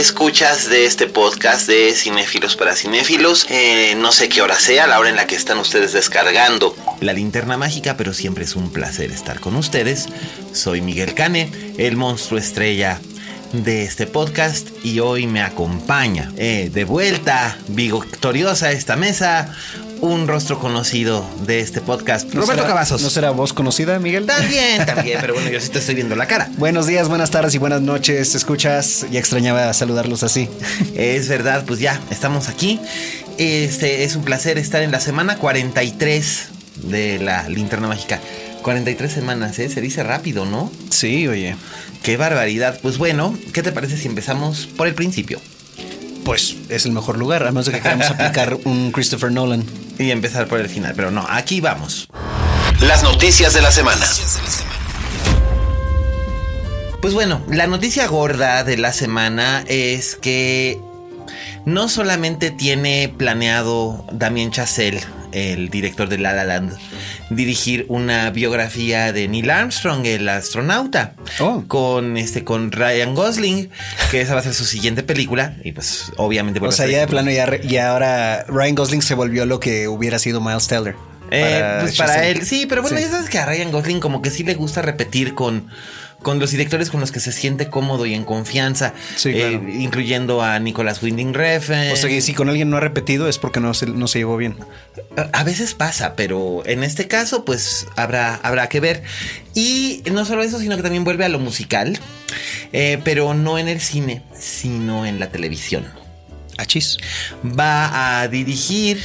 Escuchas de este podcast de Cinéfilos para Cinéfilos. Eh, no sé qué hora sea, la hora en la que están ustedes descargando la linterna mágica, pero siempre es un placer estar con ustedes. Soy Miguel Cane, el monstruo estrella de este podcast y hoy me acompaña eh, de vuelta, victoriosa esta mesa, un rostro conocido de este podcast, ¿No Roberto será- Cavazos. ¿No será voz conocida, Miguel? También, también, pero bueno, yo sí te estoy viendo la cara. Buenos días, buenas tardes y buenas noches. Escuchas, ya extrañaba saludarlos así. Es verdad, pues ya, estamos aquí. Este es un placer estar en la semana 43 de la linterna mágica. 43 semanas, ¿eh? Se dice rápido, ¿no? Sí, oye. Qué barbaridad. Pues bueno, ¿qué te parece si empezamos por el principio? Pues es el mejor lugar, a menos de que queramos aplicar un Christopher Nolan. Y empezar por el final. Pero no, aquí vamos. Las noticias de la semana. Pues bueno, la noticia gorda de la semana es que no solamente tiene planeado Damien Chazelle, el director de La La Land, dirigir una biografía de Neil Armstrong, el astronauta, Oh. con este con Ryan Gosling, que esa va a ser su siguiente película y pues obviamente O sea, ya de plano, ya, ya ahora Ryan Gosling se volvió lo que hubiera sido Miles Teller. Eh, pues para él, sí, pero bueno, Sí. ya sabes que a Ryan Gosling como que sí le gusta repetir con, con los directores con los que se siente cómodo y en confianza, Sí, eh, incluyendo a Nicolas Winding Refn. O sea que si con alguien no ha repetido es porque no se, no se llevó bien. A- A veces pasa, pero en este caso, pues habrá, habrá que ver. Y no solo eso, sino que también vuelve a lo musical, eh, pero no en el cine, sino en la televisión. Achis. va a dirigir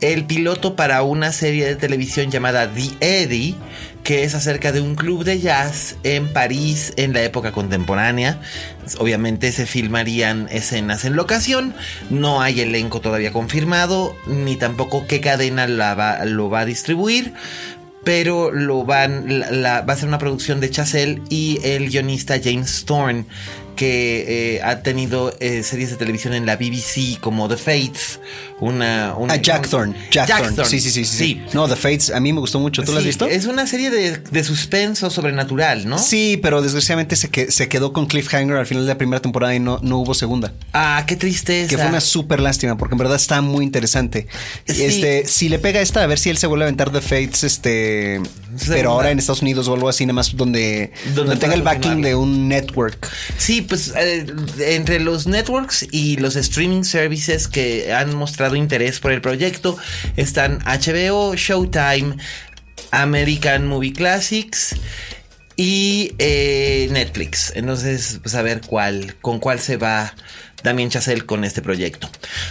el piloto para una serie de televisión llamada The Eddie, que es acerca de un club de jazz en París en la época contemporánea. Obviamente se filmarían escenas en locación, no hay elenco todavía confirmado, ni tampoco qué cadena la lo va a distribuir. Pero lo van, va a ser una producción de Chazelle y el guionista James Thorne, que eh, ha tenido eh, series de televisión en la BBC como The Fates, una... una Ah, Jack Thorne. Jack, Thorne. Thorne. Sí, sí, sí, sí, sí. No, The Fates, a mí me gustó mucho. ¿Tú lo has Sí, visto? Es una serie de, de suspenso sobrenatural, ¿no? Sí, pero desgraciadamente se, que- se quedó con Cliffhanger al final de la primera temporada y no, no hubo segunda. Ah, qué tristeza. Que fue una súper lástima, porque en verdad está muy interesante. Sí. Este, si le pega esta, a ver si él se vuelve a aventar The Fates, este. Segunda. Pero ahora en Estados Unidos o algo así, nada más donde, donde, tenga el backing de un network. Sí, pues eh, entre los networks y los streaming services que han mostrado interés por el proyecto están HBO, Showtime, American Movie Classics y eh, Netflix. Entonces, pues a ver cuál, con cuál se va Damien Chazelle con este proyecto.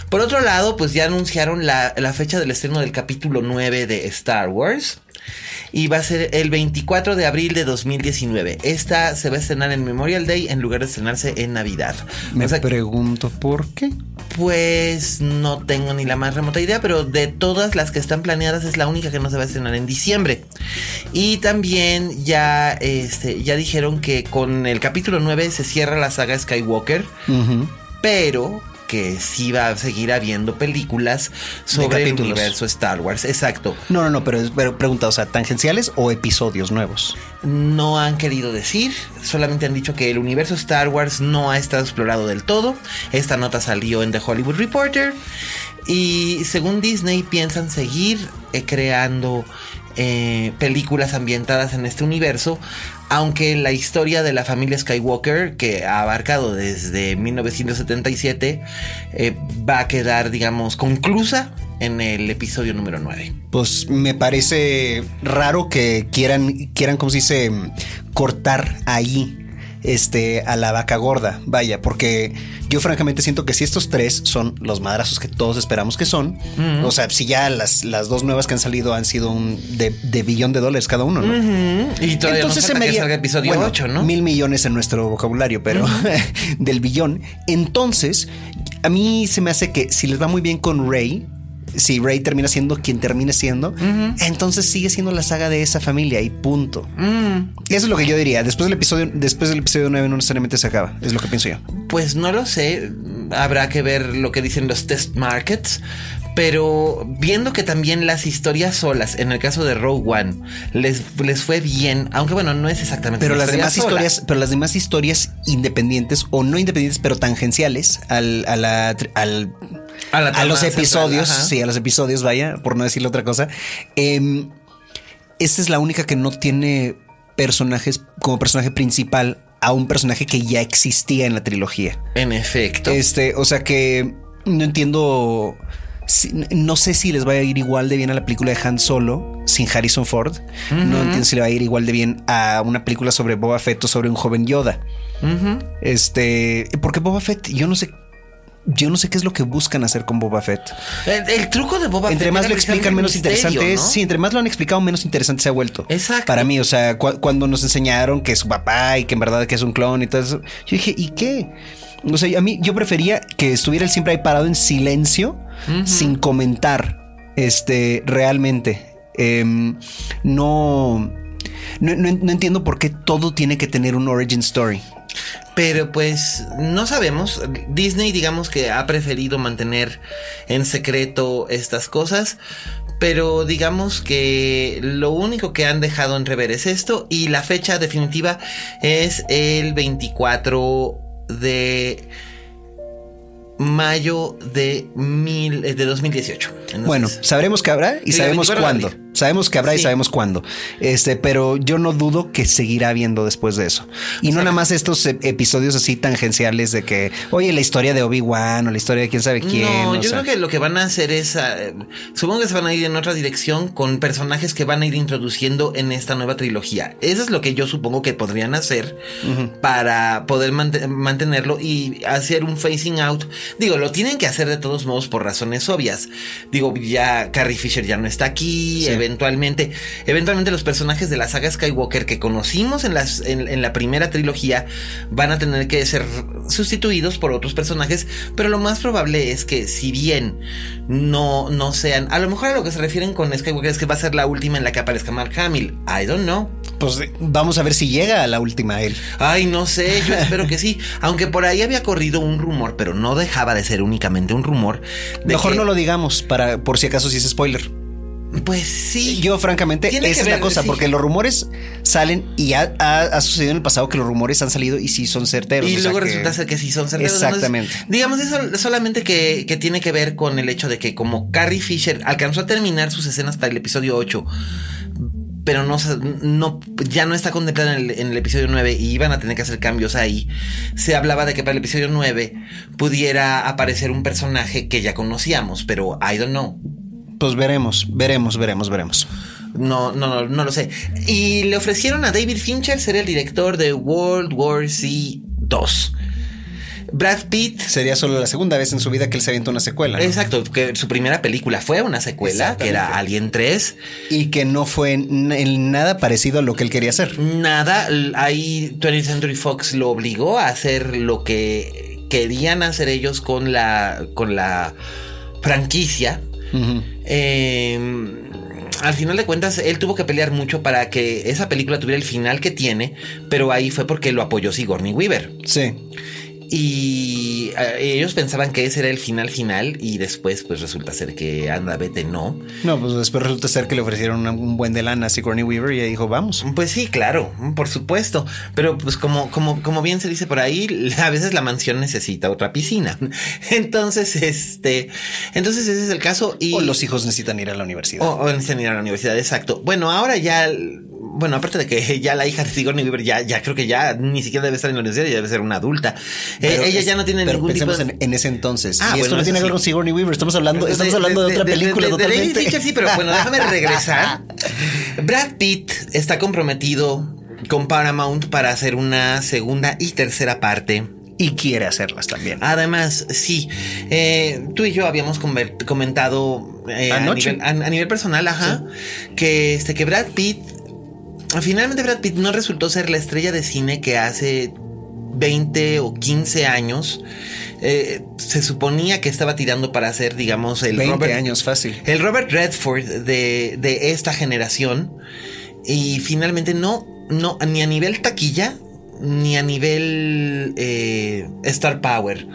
Por otro lado, pues ya anunciaron la, la fecha del estreno del capítulo 9 de Star Wars. Y va a ser el 24 de abril de 2019. Esta se va a estrenar en Memorial Day en lugar de estrenarse en Navidad. Me O sea, pregunto por qué. pues no tengo ni la más remota idea, pero de todas las que están planeadas es la única que no se va a estrenar en diciembre. Y también ya, este, ya dijeron que con el capítulo 9 se cierra la saga Skywalker, Ujú. Pero que sí va a seguir habiendo películas sobre el universo Star Wars. Exacto. No, no, no, pero, pero pregunta, o sea, tangenciales o episodios nuevos. No han querido decir, solamente han dicho que el universo Star Wars no ha estado explorado del todo. Esta nota salió en The Hollywood Reporter. Y según Disney piensan seguir eh, creando eh, películas ambientadas en este universo, aunque la historia de la familia Skywalker, que ha abarcado desde 1977, eh, va a quedar, digamos, conclusa en el episodio número 9. Pues me parece raro que quieran, quieran, como se dice, cortar ahí este, a la vaca gorda. Vaya, porque yo francamente siento que si estos tres son los madrazos que todos esperamos que son, o sea, si ya las, las dos nuevas que han salido han sido un de, billón de dólares cada uno, ¿no? Y todavía Entonces se me salga episodio 8, ¿no? Mil millones en nuestro vocabulario, pero del billón. Entonces, a mí se me hace que si les va muy bien con Rey, si Rey termina siendo quien termine siendo, entonces sigue siendo la saga de esa familia y punto. Eso es lo que yo diría. Después del episodio, después del episodio 9 no necesariamente se acaba. Es lo que pienso yo. Pues no lo sé. Habrá que ver lo que dicen los test markets. Pero viendo que también las historias solas, en el caso de Rogue One, les, les fue bien, aunque bueno, no es exactamente. Pero las demás historias, pero las demás historias independientes o no independientes, pero tangenciales al, a la, al a, los episodios, sí, a los episodios, vaya, por no decirle otra cosa. Em, esta es la única que no tiene personajes como personaje principal a un personaje que ya existía en la trilogía. En efecto. Este, o sea que no entiendo. no sé si les va a ir igual de bien a la película de Han Solo sin Harrison Ford. No entiendo si le va a ir igual de bien a una película sobre Boba Fett o sobre un joven Yoda. Este, porque Boba Fett, yo no sé yo no sé qué es lo que buscan hacer con Boba Fett. El, truco de Boba Fett. Entre más lo explican, menos interesante es. Sí, entre más lo han explicado, menos interesante se ha vuelto. Exacto. Para mí, o sea, cuando nos enseñaron que es su papá y que en verdad que es un clon y todo eso, yo dije, ¿y qué? O sea, a mí yo prefería que estuviera él siempre ahí parado en silencio, sin comentar, este, realmente. Em, no, no, no entiendo por qué todo tiene que tener un origin story. Pero pues no sabemos. Disney digamos que ha preferido mantener en secreto estas cosas. Pero digamos que lo único que han dejado entrever es esto. Y la fecha definitiva es el 24 de mayo de, mil, de 2018. bueno, sabremos que habrá y sabemos cuándo. Sabemos que habrá y sabemos cuándo. Este, pero yo no dudo que seguirá habiendo después de eso. Y no nada más estos episodios así tangenciales de que, oye, la historia de Obi-Wan o la historia de quién sabe quién. No, yo creo que lo que van a hacer es, ah, supongo que se van a ir en otra dirección con personajes que van a ir introduciendo en esta nueva trilogía. Eso es lo que yo supongo que podrían hacer para poder mantenerlo y hacer un facing out. Digo, lo tienen que hacer de todos modos por razones obvias. Digo, ya Carrie Fisher ya no está aquí eventualmente, eventualmente los personajes de la saga Skywalker que conocimos en, las, en, la primera trilogía van a tener que ser sustituidos por otros personajes, pero lo más probable es que si bien no, no sean, a lo mejor a lo que se refieren con Skywalker es que va a ser la última en la que aparezca Mark Hamill, I don't know. Pues vamos a ver si llega a la última él. Ay, no sé, yo espero que sí. Aunque por ahí había corrido un rumor, pero no dejaba de ser únicamente un rumor. Mejor no lo digamos para por si acaso si es spoiler. Pues sí. Yo, francamente, esa es la cosa, porque los rumores salen y ha, sucedido en el pasado que los rumores han salido y sí son certeros. Y luego resulta ser que sí son certeros. Exactamente. digamos, eso solamente que, que, tiene que ver con el hecho de que, como Carrie Fisher alcanzó a terminar sus escenas para el episodio 8, pero no, no, ya no está contemplada en el, en el, episodio 9 y iban a tener que hacer cambios ahí. Se hablaba de que para el episodio 9 pudiera aparecer un personaje que ya conocíamos, pero I don't know. Pues veremos, veremos, veremos, veremos. No, no, no, no lo sé. Y le ofrecieron a David Fincher ser el director de World War Z 2. Brad Pitt. Sería solo la segunda vez en su vida que él se avienta una secuela. Exacto, que su primera película fue una secuela, que era Alien 3. Y que no fue en nada parecido a lo que él quería hacer. Nada, ahí 20th Century Fox lo obligó a hacer lo que querían hacer ellos con la, con la franquicia. Em, al final de cuentas, él tuvo que pelear mucho para que esa película tuviera el final que tiene, pero ahí fue porque lo apoyó Sigourney Weaver. Sí. Y eh, ellos pensaban que ese era el final final y después pues resulta ser que anda, vete, no. No, pues después resulta ser que le ofrecieron un buen de lana a Sigourney Weaver y ella dijo, vamos. Pues sí, claro, por supuesto. Pero pues como, como, como bien se dice por ahí, a veces la mansión necesita otra piscina. Entonces, este, entonces ese es el caso. Y, o los hijos necesitan ir a la universidad. O, o necesitan ir a la universidad, exacto. Bueno, ahora ya bueno, aparte de que ya la hija de Sigourney Weaver ya, ya creo que ya ni siquiera debe estar en la universidad, ya debe ser una adulta. Eh, ella ya no tiene pero ningún tipo de... en, en, ese entonces. Ah, y esto no tiene que ver con Sigourney Weaver, estamos hablando, estamos hablando de, otra película totalmente. sí, pero bueno, déjame regresar. Brad Pitt está comprometido con Paramount para hacer una segunda y tercera parte y quiere hacerlas también. Además, sí, eh, tú y yo habíamos comentado eh, a, nivel, a, nivel, personal, ajá, que este que Brad Pitt finalmente Brad Pitt no resultó ser la estrella de cine que hace 20 o 15 años eh, se suponía que estaba tirando para ser, digamos, el 20 Robert, años fácil. El Robert Redford de, de esta generación. Y finalmente no, no, ni a nivel taquilla, ni a nivel eh, Star Power.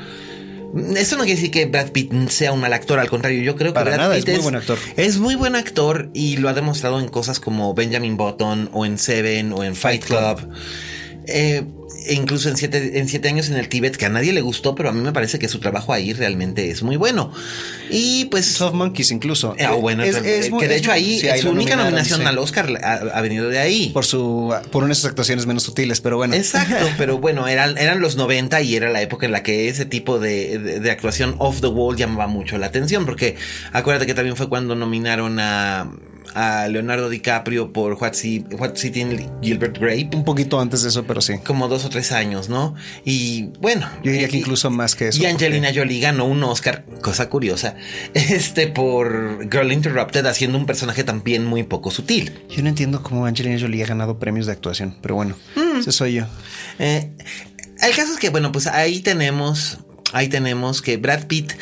Eso no quiere decir que Brad Pitt sea un mal actor, al contrario, yo creo que Brad Pitt es muy buen actor. Es muy buen actor y lo ha demostrado en cosas como Benjamin Button o en Seven o en Fight Club. Eh, e incluso en siete, en siete años en el Tíbet, que a nadie le gustó, pero a mí me parece que su trabajo ahí realmente es muy bueno. Y pues. Soft Monkeys, incluso. Ah, bueno, es, que de hecho ahí su única nominación al Oscar ha, venido de ahí. Por su por unas actuaciones menos sutiles, pero bueno. Exacto, pero bueno, eran, eran los 90 y era la época en la que ese tipo de, de actuación off the wall llamaba mucho la atención, porque acuérdate que también fue cuando nominaron a a Leonardo DiCaprio por What, City in Gilbert Grape. Un poquito antes de eso, pero sí. Como dos o tres años, ¿no? Y bueno. Yo diría que incluso más que eso. Y Angelina Jolie ganó un Oscar, cosa curiosa, este por Girl Interrupted, haciendo un personaje también muy poco sutil. Yo no entiendo cómo Angelina Jolie ha ganado premios de actuación, pero bueno, mm. ese soy yo. Eh, el caso es que, bueno, pues ahí tenemos, ahí tenemos que Brad Pitt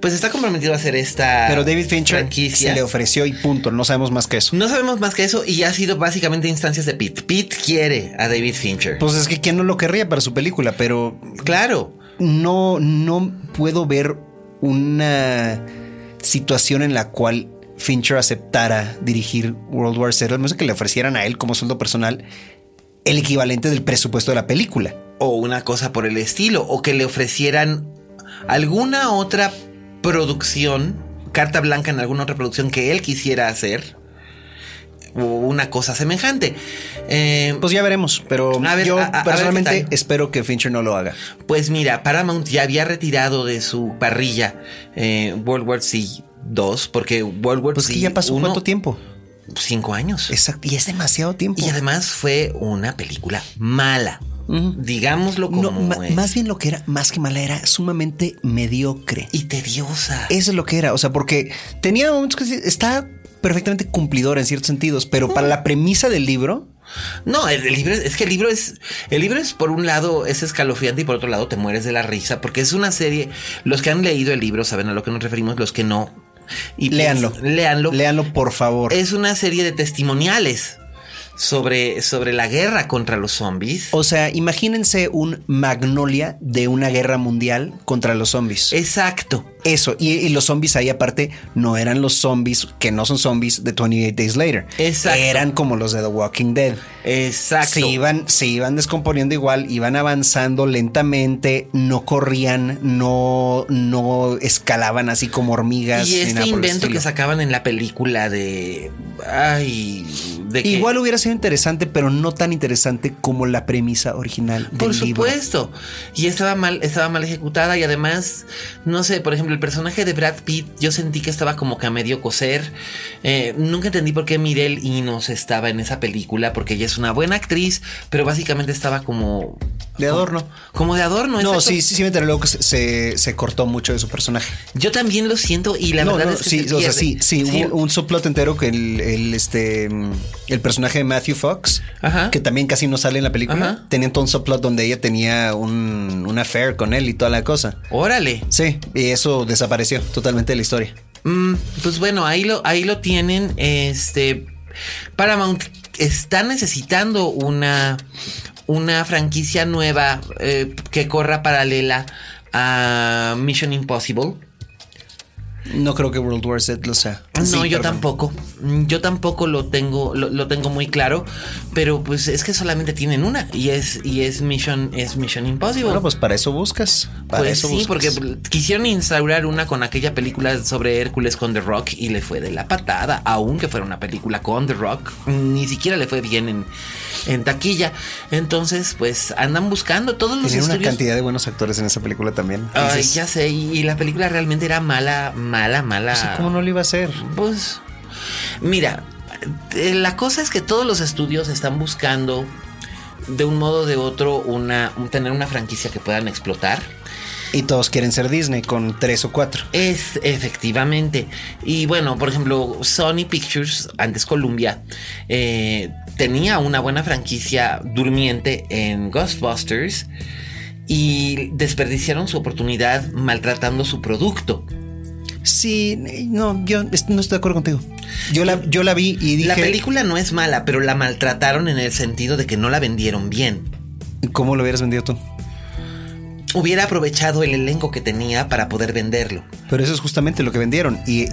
pues está comprometido a hacer esta. Pero David Fincher se le ofreció y punto. No sabemos más que eso. No sabemos más que eso y ha sido básicamente instancias de Pete. Pete quiere a David Fincher. Pues es que quién no lo querría para su película, pero. Claro. No, no puedo ver una situación en la cual Fincher aceptara dirigir World War Z, no sé que le ofrecieran a él como sueldo personal el equivalente del presupuesto de la película. O una cosa por el estilo, o que le ofrecieran alguna otra producción, carta blanca en alguna otra producción que él quisiera hacer. O una cosa semejante. Eh, pues ya veremos, pero yo personalmente espero que Fincher no lo haga. Pues mira, Paramount ya había retirado de su parrilla eh, World War Z 2, porque World War pues. Que ya pasó cuánto tiempo? Cinco años. Exacto, y es demasiado tiempo. Y además fue una película mala. Digámoslo como Más bien lo que era, más que mala, era sumamente mediocre. Y tediosa. Eso es lo que era. O sea, porque tenía momentos que está perfectamente cumplidor en ciertos sentidos, pero para la premisa del libro. No, el, libro es que el libro es. El libro es por un lado es escalofriante y por otro lado te mueres de la risa. Porque es una serie. Los que han leído el libro saben a lo que nos referimos, los que no. Y léanlo. léanlo. Léanlo, por favor. Es una serie de testimoniales sobre, sobre la guerra contra los zombies. O sea, imagínense un Magnolia de una guerra mundial contra los zombies. Exacto. Eso, y, los zombies ahí aparte no eran los zombies que no son zombies de 28 Days Later. Exacto. Eran como los de The Walking Dead. Exacto. Se iban, se iban descomponiendo igual, iban avanzando lentamente, no corrían, no, no escalaban así como hormigas. Y este invento que sacaban en la película de. Ay. De Igual hubiera sido interesante, pero no tan interesante como la premisa original del Por supuesto. Y estaba mal, estaba mal ejecutada. Y además, no sé, por ejemplo el personaje de Brad Pitt, yo sentí que estaba como que a medio coser. Eh, nunca entendí por qué Mirel Inos estaba en esa película, porque ella es una buena actriz, pero básicamente estaba como. De adorno. Como, de adorno. No, sí, sí, sí me enteré luego que se, se, cortó mucho de su personaje. Yo también lo siento y la verdad es que. Sí, o sea, sí, sí, hubo un subplot entero que el, este, el personaje de Matthew Fox, que también casi no sale en la película, tenía todo un subplot donde ella tenía un, un affair con él y toda la cosa. Órale. Sí, y eso desapareció totalmente de la historia. Mm, pues bueno, ahí lo, ahí lo tienen. Este Paramount está necesitando una, una franquicia nueva eh, que corra paralela a Mission Impossible. No creo que World War Z lo sea. No, yo tampoco. Yo tampoco lo tengo, lo, tengo muy claro. Pero pues es que solamente tienen una. Y es, y es Mission, es Mission Impossible. Bueno, pues para eso buscas. Para pues eso sí, porque quisieron instaurar una con aquella película sobre Hércules con The Rock y le fue de la patada. Aunque fuera una película con The Rock, ni siquiera le fue bien en, en taquilla. Entonces, pues andan buscando todos los Tiene una cantidad de buenos actores en esa película también. Ay, ya sé. Y, la película realmente era mala mala, mala. ¿Cómo no lo iba a hacer? Pues, mira, eh, la cosa es que todos los estudios están buscando de un modo o de otro una, tener una franquicia que puedan explotar. Y todos quieren ser Disney con tres o cuatro. Es efectivamente. Y bueno, por ejemplo, Sony Pictures, antes Columbia, eh, tenía una buena franquicia durmiente en Ghostbusters y desperdiciaron su oportunidad maltratando su producto. Sí, no, yo no estoy de acuerdo contigo. Yo la, yo la vi y dije. La película no es mala, pero la maltrataron en el sentido de que no la vendieron bien. ¿Cómo lo hubieras vendido tú? Hubiera aprovechado el elenco que tenía para poder venderlo. Pero eso es justamente lo que vendieron. Y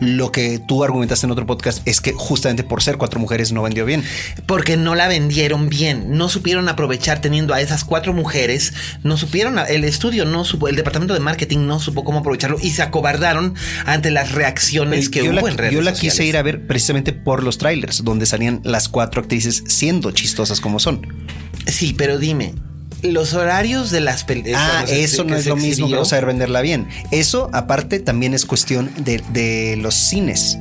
lo que tú argumentaste en otro podcast es que justamente por ser cuatro mujeres no vendió bien. Porque no la vendieron bien, no supieron aprovechar teniendo a esas cuatro mujeres, no supieron, el estudio no supo, el departamento de marketing no supo cómo aprovecharlo y se acobardaron ante las reacciones que hubo en redes Yo la quise ir a ver precisamente por los trailers, donde salían las cuatro actrices siendo chistosas como son. Sí, pero dime, los horarios de las películas. Ah, eso no es lo mismo que saber venderla bien. Eso, aparte, también es cuestión de, de los cines.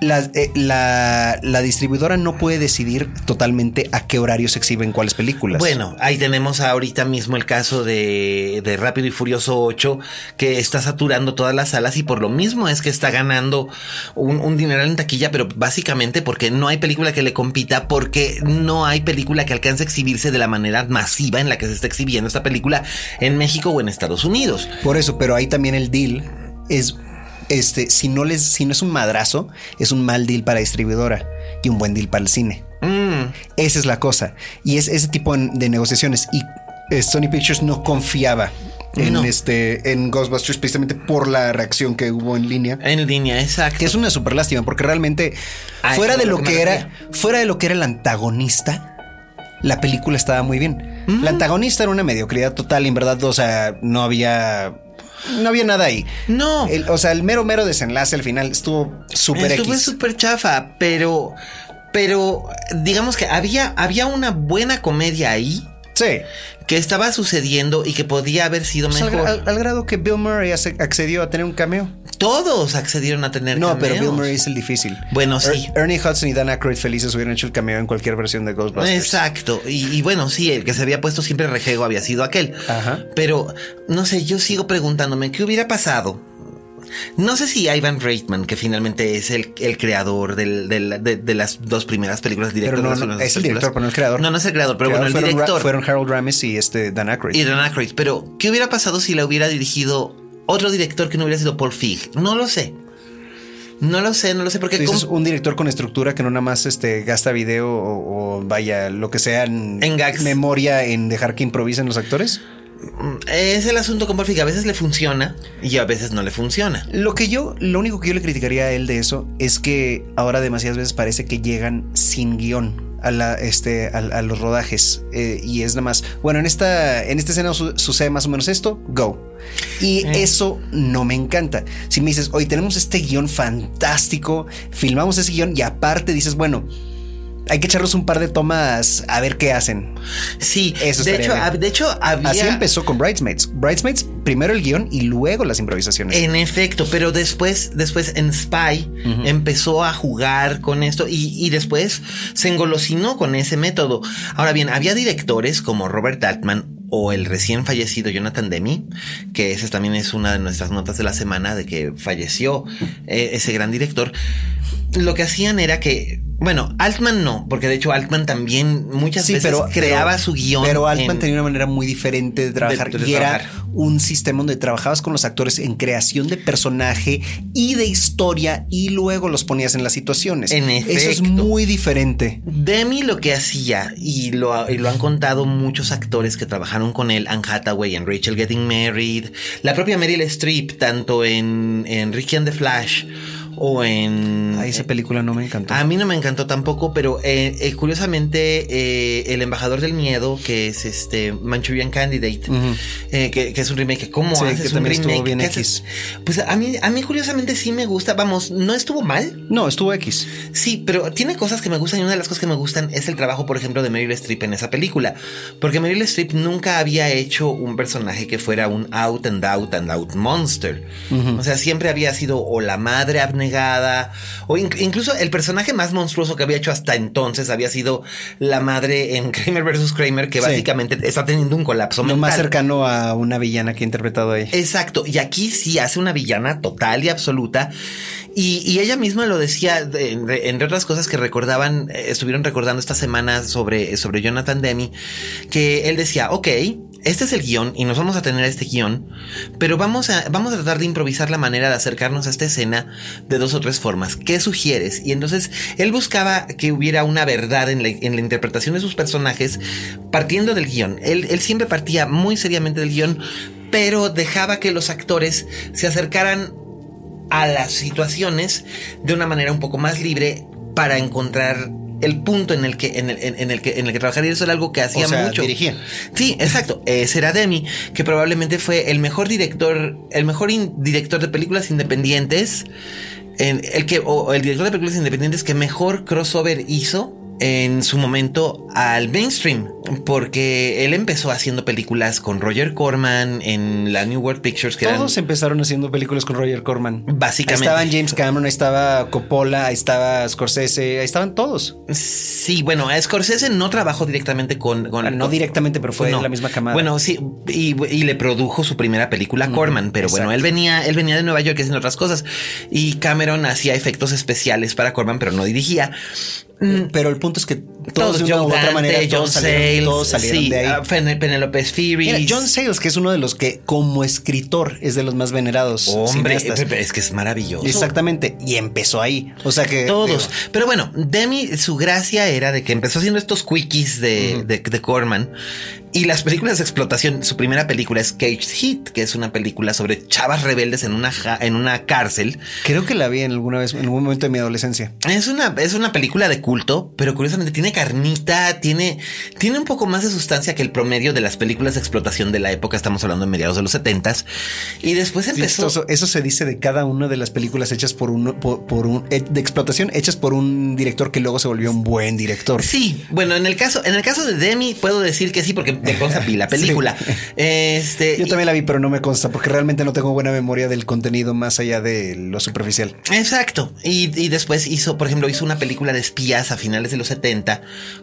Eh, la, la, distribuidora no puede decidir totalmente a qué horario se exhiben cuáles películas. Bueno, ahí tenemos ahorita mismo el caso de, de, Rápido y Furioso 8, que está saturando todas las salas y por lo mismo es que está ganando un, un dineral en taquilla, pero básicamente porque no hay película que le compita, porque no hay película que alcance a exhibirse de la manera masiva en la que se está exhibiendo esta película en México o en Estados Unidos. Por eso, pero ahí también el deal es este, si no les, si no es un madrazo, es un mal deal para distribuidora y un buen deal para el cine. Mm. Esa es la cosa. Y es ese tipo de negociaciones. Y eh, Sony Pictures no confiaba en este en Ghostbusters precisamente por la reacción que hubo en línea. En línea, exacto. Que es una super lástima porque realmente fuera de lo que, era fuera de lo que era el antagonista, la película estaba muy bien. La mm. antagonista era una mediocridad total, en verdad, o sea, no había no había nada ahí. No. o sea, el mero mero desenlace al final estuvo súper Estuvo súper chafa, pero. Pero digamos que había, había una buena comedia ahí. Sí. Que estaba sucediendo y que podía haber sido pues mejor. Al, grado que Bill Murray accedió a tener un cameo. Todos accedieron a tener No, pero Bill Murray es el difícil. Bueno, sí. Ernie Hudson y Dan Aykroyd felices hubieran hecho el cameo en cualquier versión de Ghostbusters. Exacto. Y, bueno, sí, el que se había puesto siempre rejego había sido aquel. Ajá. Pero, no sé, yo sigo preguntándome, ¿qué hubiera pasado? No sé si Ivan Reitman, que finalmente es el, creador de, las dos primeras películas directoras. No, es el director, pero no el creador. No, no es el creador, pero bueno, el director. fueron Harold Ramis y este Dan Aykroyd. Y Dan Aykroyd. Pero, ¿qué hubiera pasado si la hubiera dirigido otro director que no hubiera sido Paul Feig? No lo sé. No lo sé, no lo sé porque es un director con estructura que no nada más este gasta video o, vaya lo que sea en, memoria en dejar que improvisen los actores. Es el asunto con Paul A veces le funciona y a veces no le funciona. Lo que yo, lo único que yo le criticaría a él de eso es que ahora demasiadas veces parece que llegan sin guion a, la, este, a, los rodajes. Eh, y es nada más, bueno, en esta, en esta escena sucede más o menos esto, go. Y eh. eso no me encanta. Si me dices, hoy tenemos este guion fantástico, filmamos ese guion y aparte dices, bueno, hay que echarlos un par de tomas a ver qué hacen. Sí, eso de hecho, de hecho había... Así empezó con Bridesmaids. Bridesmaids, primero el guion y luego las improvisaciones. En efecto, pero después, después en Spy empezó a jugar con esto y, después se engolosinó con ese método. Ahora bien, había directores como Robert Altman o el recién fallecido Jonathan Demi, que esa también es una de nuestras notas de la semana de que falleció eh, ese gran director. Lo que hacían era que bueno, Altman no, porque de hecho Altman también muchas veces creaba su guion. Pero Altman tenía una manera muy diferente de trabajar y era un sistema donde trabajabas con los actores en creación de personaje y de historia y luego los ponías en las situaciones. En Eso es muy diferente. Demi lo que hacía, y lo, y lo han contado muchos actores que trabajaron con él, Anne Hathaway en Rachel Getting Married, la propia Meryl Streep, tanto en, en Ricky and the Flash o en... A esa película no me encantó. A mí no me encantó tampoco, pero eh, eh, curiosamente eh, El Embajador del Miedo, que es este Manchurian Candidate, que, es un remake, ¿cómo sí, haces que un remake? Bien X. Pues a mí, a mí curiosamente sí me gusta, vamos, no estuvo mal. No, estuvo X. Sí, pero tiene cosas que me gustan y una de las cosas que me gustan es el trabajo, por ejemplo, de Meryl Streep en esa película, porque Meryl Streep nunca había hecho un personaje que fuera un out and out and out monster. O sea, siempre había sido o la madre abnegada, o incluso el personaje más monstruoso que había hecho hasta entonces había sido la madre en Kramer vs. Kramer, que básicamente está teniendo un colapso Lo más cercano a una villana que he interpretado ahí. Exacto. Y aquí sí hace una villana total y absoluta. Y, ella misma lo decía, entre otras cosas que recordaban, eh, estuvieron recordando esta semana sobre, sobre Jonathan Demi, que él decía, ok, este es el guion y nos vamos a tener este guion, pero vamos a, vamos a tratar de improvisar la manera de acercarnos a esta escena de dos o tres formas. ¿Qué sugieres? Y entonces él buscaba que hubiera una verdad en la, interpretación de sus personajes partiendo del guion. Él, él siempre partía muy seriamente del guion, pero dejaba que los actores se acercaran a las situaciones de una manera un poco más libre para encontrar el punto en el que en el, en el que en el que trabajar y eso era algo que hacía mucho. dirigía. Sí, exacto. Ese era Demi, que probablemente fue el mejor director, el mejor director de películas independientes, el que o el director de películas independientes que mejor crossover hizo en su momento al mainstream, porque él empezó haciendo películas con Roger Corman en la New World Pictures. Que Todos empezaron haciendo películas con Roger Corman. Básicamente. Ahí estaban James Cameron, ahí estaba Coppola, ahí estaba Scorsese, ahí estaban todos. Sí, bueno, a Scorsese no trabajó directamente con... Ah, no directamente, pero fue en la misma camada. Bueno, sí, y, le produjo su primera película Corman, pero bueno, él venía, él venía de Nueva York haciendo otras cosas y Cameron hacía efectos especiales para Corman, pero no dirigía. Mm. Pero el punto es que todos, de una u otra manera, todos salieron, todos salieron de ahí. Ah, Penelope. John Sayles, que es uno de los que, como escritor, es de los más venerados. Hombre, es que es maravilloso. Exactamente. Y empezó ahí. O sea que. Todos. Pero bueno, Demi, su gracia era de que empezó haciendo estos quickies de, de, de Corman. Y las películas de explotación, su primera película es Cage Hit, que es una película sobre chavas rebeldes en una, en una cárcel. Creo que la vi en alguna vez, en algún momento de mi adolescencia. Es una, es una película de culto, pero curiosamente tiene carnita, tiene, tiene un poco más de sustancia que el promedio de las películas de explotación de la época. Estamos hablando de mediados de los setentas. Y después empezó. eso, se dice de cada una de las películas hechas por un, por, un, eh, de explotación hechas por un director que luego se volvió un buen director. Sí, bueno, en el caso, en el caso de Demi puedo decir que sí, porque me consta vi la película. Este, Yo también la vi, pero no me consta porque realmente no tengo buena memoria del contenido más allá de lo superficial. Exacto. Y, después hizo, por ejemplo, hizo una película de espías a finales de los 70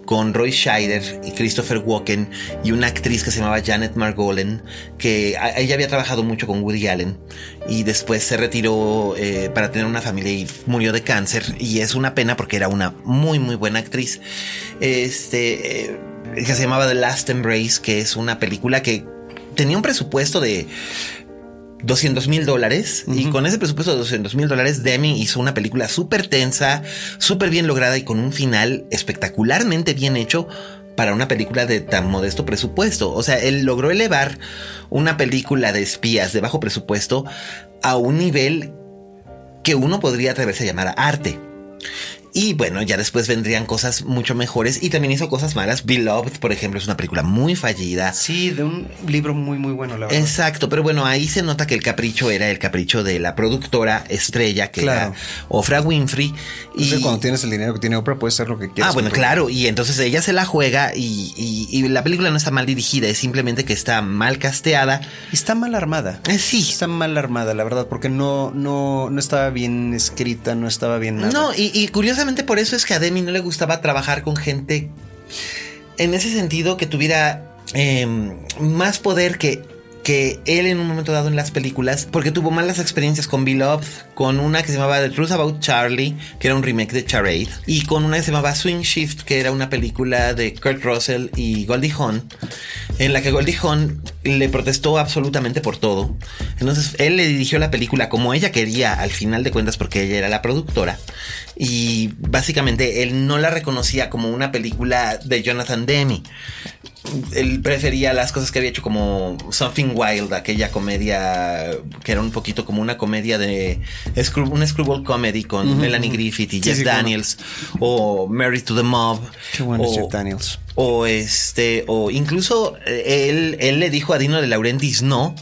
con Roy Scheider y Christopher Walken y una actriz que se llamaba Janet Margolin, que ella había trabajado mucho con Woody Allen y después se retiró eh, para tener una familia y murió de cáncer. Y es una pena porque era una muy, muy buena actriz. Este. Eh, que se llamaba The Last Embrace, que es una película que tenía un presupuesto de 200 mil dólares y con ese presupuesto de 200 mil dólares Demi hizo una película súper tensa, súper bien lograda y con un final espectacularmente bien hecho para una película de tan modesto presupuesto. O sea, él logró elevar una película de espías de bajo presupuesto a un nivel que uno podría atreverse a llamar arte. Y bueno, ya después vendrían cosas mucho mejores y también hizo cosas malas. Beloved, por ejemplo, es una película muy fallida. Sí, de un libro muy, muy bueno, la verdad. Exacto, pero bueno, ahí se nota que el capricho era el capricho de la productora estrella, que era Ofra Winfrey. Y cuando tienes el dinero que tiene Oprah, puedes hacer lo que quieras. Ah, bueno, claro. Y entonces ella se la juega y, la película no está mal dirigida, es simplemente que está mal casteada. Está mal armada. Eh, sí. Está mal armada, la verdad, porque no, no, no estaba bien escrita, no estaba bien nada. No, y, y curiosamente por eso es que a Demi no le gustaba trabajar con gente en ese sentido que tuviera em, más poder que que él en un momento dado en las películas, porque tuvo malas experiencias con Beloved, con una que se llamaba The Truth About Charlie, que era un remake de Charade, y con una que se llamaba Swing Shift, que era una película de Kurt Russell y Goldie Hawn, en la que Goldie Hawn le protestó absolutamente por todo. Entonces él le dirigió la película como ella quería, al final de cuentas, porque ella era la productora, y básicamente él no la reconocía como una película de Jonathan Demme él prefería las cosas que había hecho como Something Wild, aquella comedia que era un poquito como una comedia de un screwball comedy con Melanie Griffith y Jeff Daniels o Married to the Mob. Qué bueno o, Jeff Daniels. O este, o incluso eh, él, él le dijo a Dino de Laurentiis no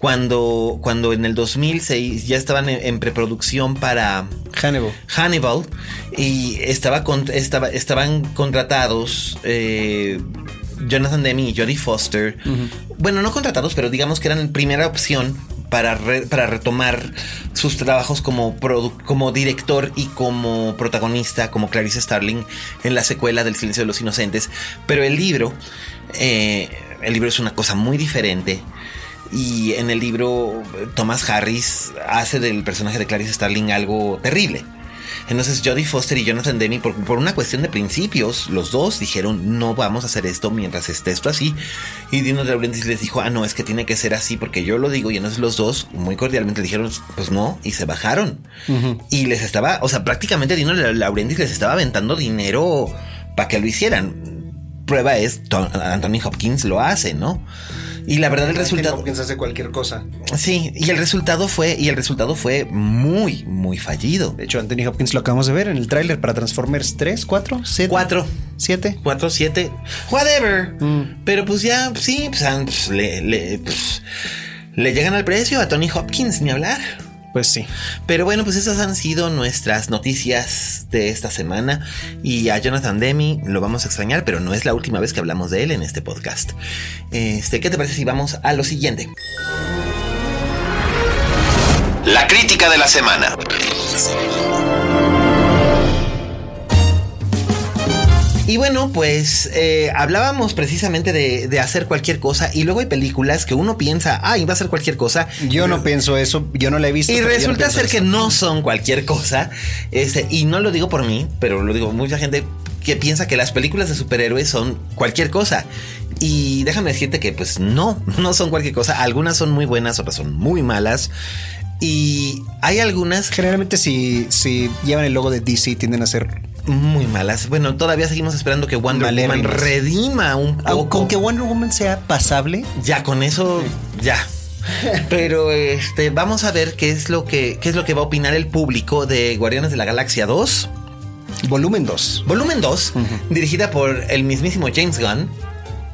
cuando, cuando en el 2006 ya estaban en, preproducción para Hannibal. Hannibal y estaba, estaba estaban contratados eh, Jonathan Demme y Jodie Foster, bueno, no contratados, pero digamos que eran primera opción para, para retomar sus trabajos como, como director y como protagonista, como Clarice Starling, en la secuela del Silencio de los Inocentes. Pero el libro, eh, el libro es una cosa muy diferente. Y en el libro, Thomas Harris hace del personaje de Clarice Starling algo terrible. Entonces Jodie Foster y Jonathan Demi, por, una cuestión de principios, los dos dijeron, no vamos a hacer esto mientras esté esto así. Y Dino de Laurentiis les dijo, ah, no, es que tiene que ser así porque yo lo digo. Y entonces los dos muy cordialmente dijeron, pues no, y se bajaron. Y les estaba, o sea, prácticamente Dino de Laurentiis les estaba aventando dinero para que lo hicieran. Prueba es, Anthony Hopkins lo hace, ¿no? Y la verdad el resultado Hopkins hace cualquier cosa. Sí, y el resultado fue y el resultado fue muy muy fallido. De hecho, Anthony Hopkins lo acabamos de ver en el tráiler para Transformers 3, 4, 7. 4, 7, 4, 7, whatever. Mm. Pero pues ya sí, pues, ah, pues le, le, pues, le llegan al precio a Tony Hopkins ni hablar. Pues sí. Pero bueno, pues esas han sido nuestras noticias de esta semana. Y a Jonathan Demi lo vamos a extrañar, pero no es la última vez que hablamos de él en este podcast. Este, ¿qué te parece si vamos a lo siguiente? La crítica de la semana. Y bueno, pues eh, hablábamos precisamente de, hacer cualquier cosa y luego hay películas que uno piensa, ah, iba a ser cualquier cosa. Yo no pienso eso, yo no la he visto. Y resulta ser que no son cualquier cosa. Este, y no lo digo por mí, pero lo digo mucha gente que piensa que las películas de superhéroes son cualquier cosa. Y déjame decirte que pues no, no son cualquier cosa. Algunas son muy buenas, otras son muy malas. Y hay algunas... Generalmente si, si llevan el logo de DC tienden a ser muy malas. Bueno, todavía seguimos esperando que Wonder Woman redima un poco. Con que Wonder Woman sea pasable. Ya, con eso, ya. Pero este, vamos a ver qué es lo que qué es lo que va a opinar el público de Guardianes de la Galaxia 2. Volumen 2. Volumen 2, dirigida por el mismísimo James Gunn.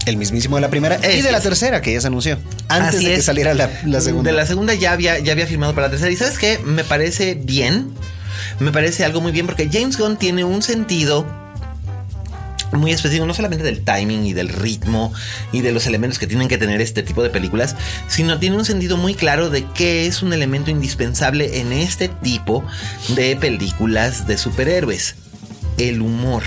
El mismísimo de la primera y de la tercera que ya se anunció. Antes de que saliera la, la, segunda. De la segunda ya había, ya había firmado para la tercera. Y sabes qué? Me parece bien me parece algo muy bien porque James Gunn tiene un sentido muy específico, no solamente del timing y del ritmo y de los elementos que tienen que tener este tipo de películas, sino tiene un sentido muy claro de qué es un elemento indispensable en este tipo de películas de superhéroes. El humor.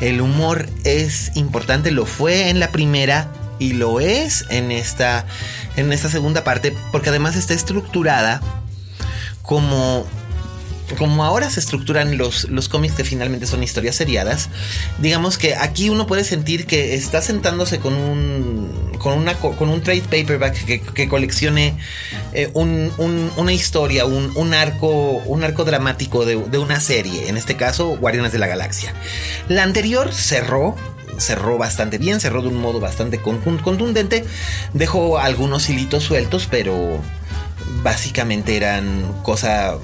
El humor es importante, lo fue en la primera y lo es en esta, en esta segunda parte, porque además está estructurada como como ahora se estructuran los, los cómics que finalmente son historias seriadas, digamos que aquí uno puede sentir que está sentándose con un, con una, con un trade paperback que, coleccione eh, una historia, un, arco, un arco dramático de, de una serie, en este caso Guardianes de la Galaxia. La anterior cerró cerró bastante bien, cerró de un modo bastante contundente, dejó algunos hilitos sueltos, pero básicamente eran cosa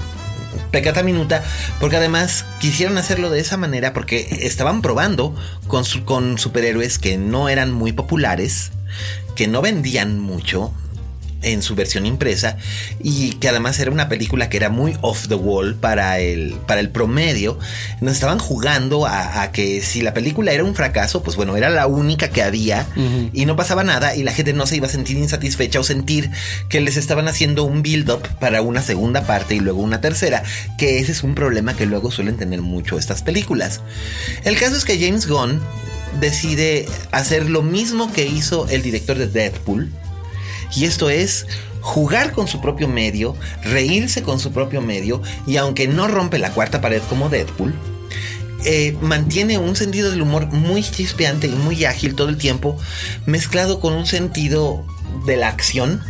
pecata minuta, porque además quisieron hacerlo de esa manera porque estaban probando con, con superhéroes que no eran muy populares, que no vendían mucho, en su versión impresa y que además era una película que era muy off the wall para el, para el promedio. Nos estaban jugando a, que si la película era un fracaso, pues bueno, era la única que había y no pasaba nada y la gente no se iba a sentir insatisfecha o sentir que les estaban haciendo un build-up para una segunda parte y luego una tercera, que ese es un problema que luego suelen tener mucho estas películas. El caso es que James Gunn decide hacer lo mismo que hizo el director de Deadpool, Y esto es jugar con su propio medio, reírse con su propio medio, y aunque no rompe la cuarta pared como Deadpool, eh, mantiene un sentido del humor muy chispeante y muy ágil todo el tiempo, mezclado con un sentido de la acción,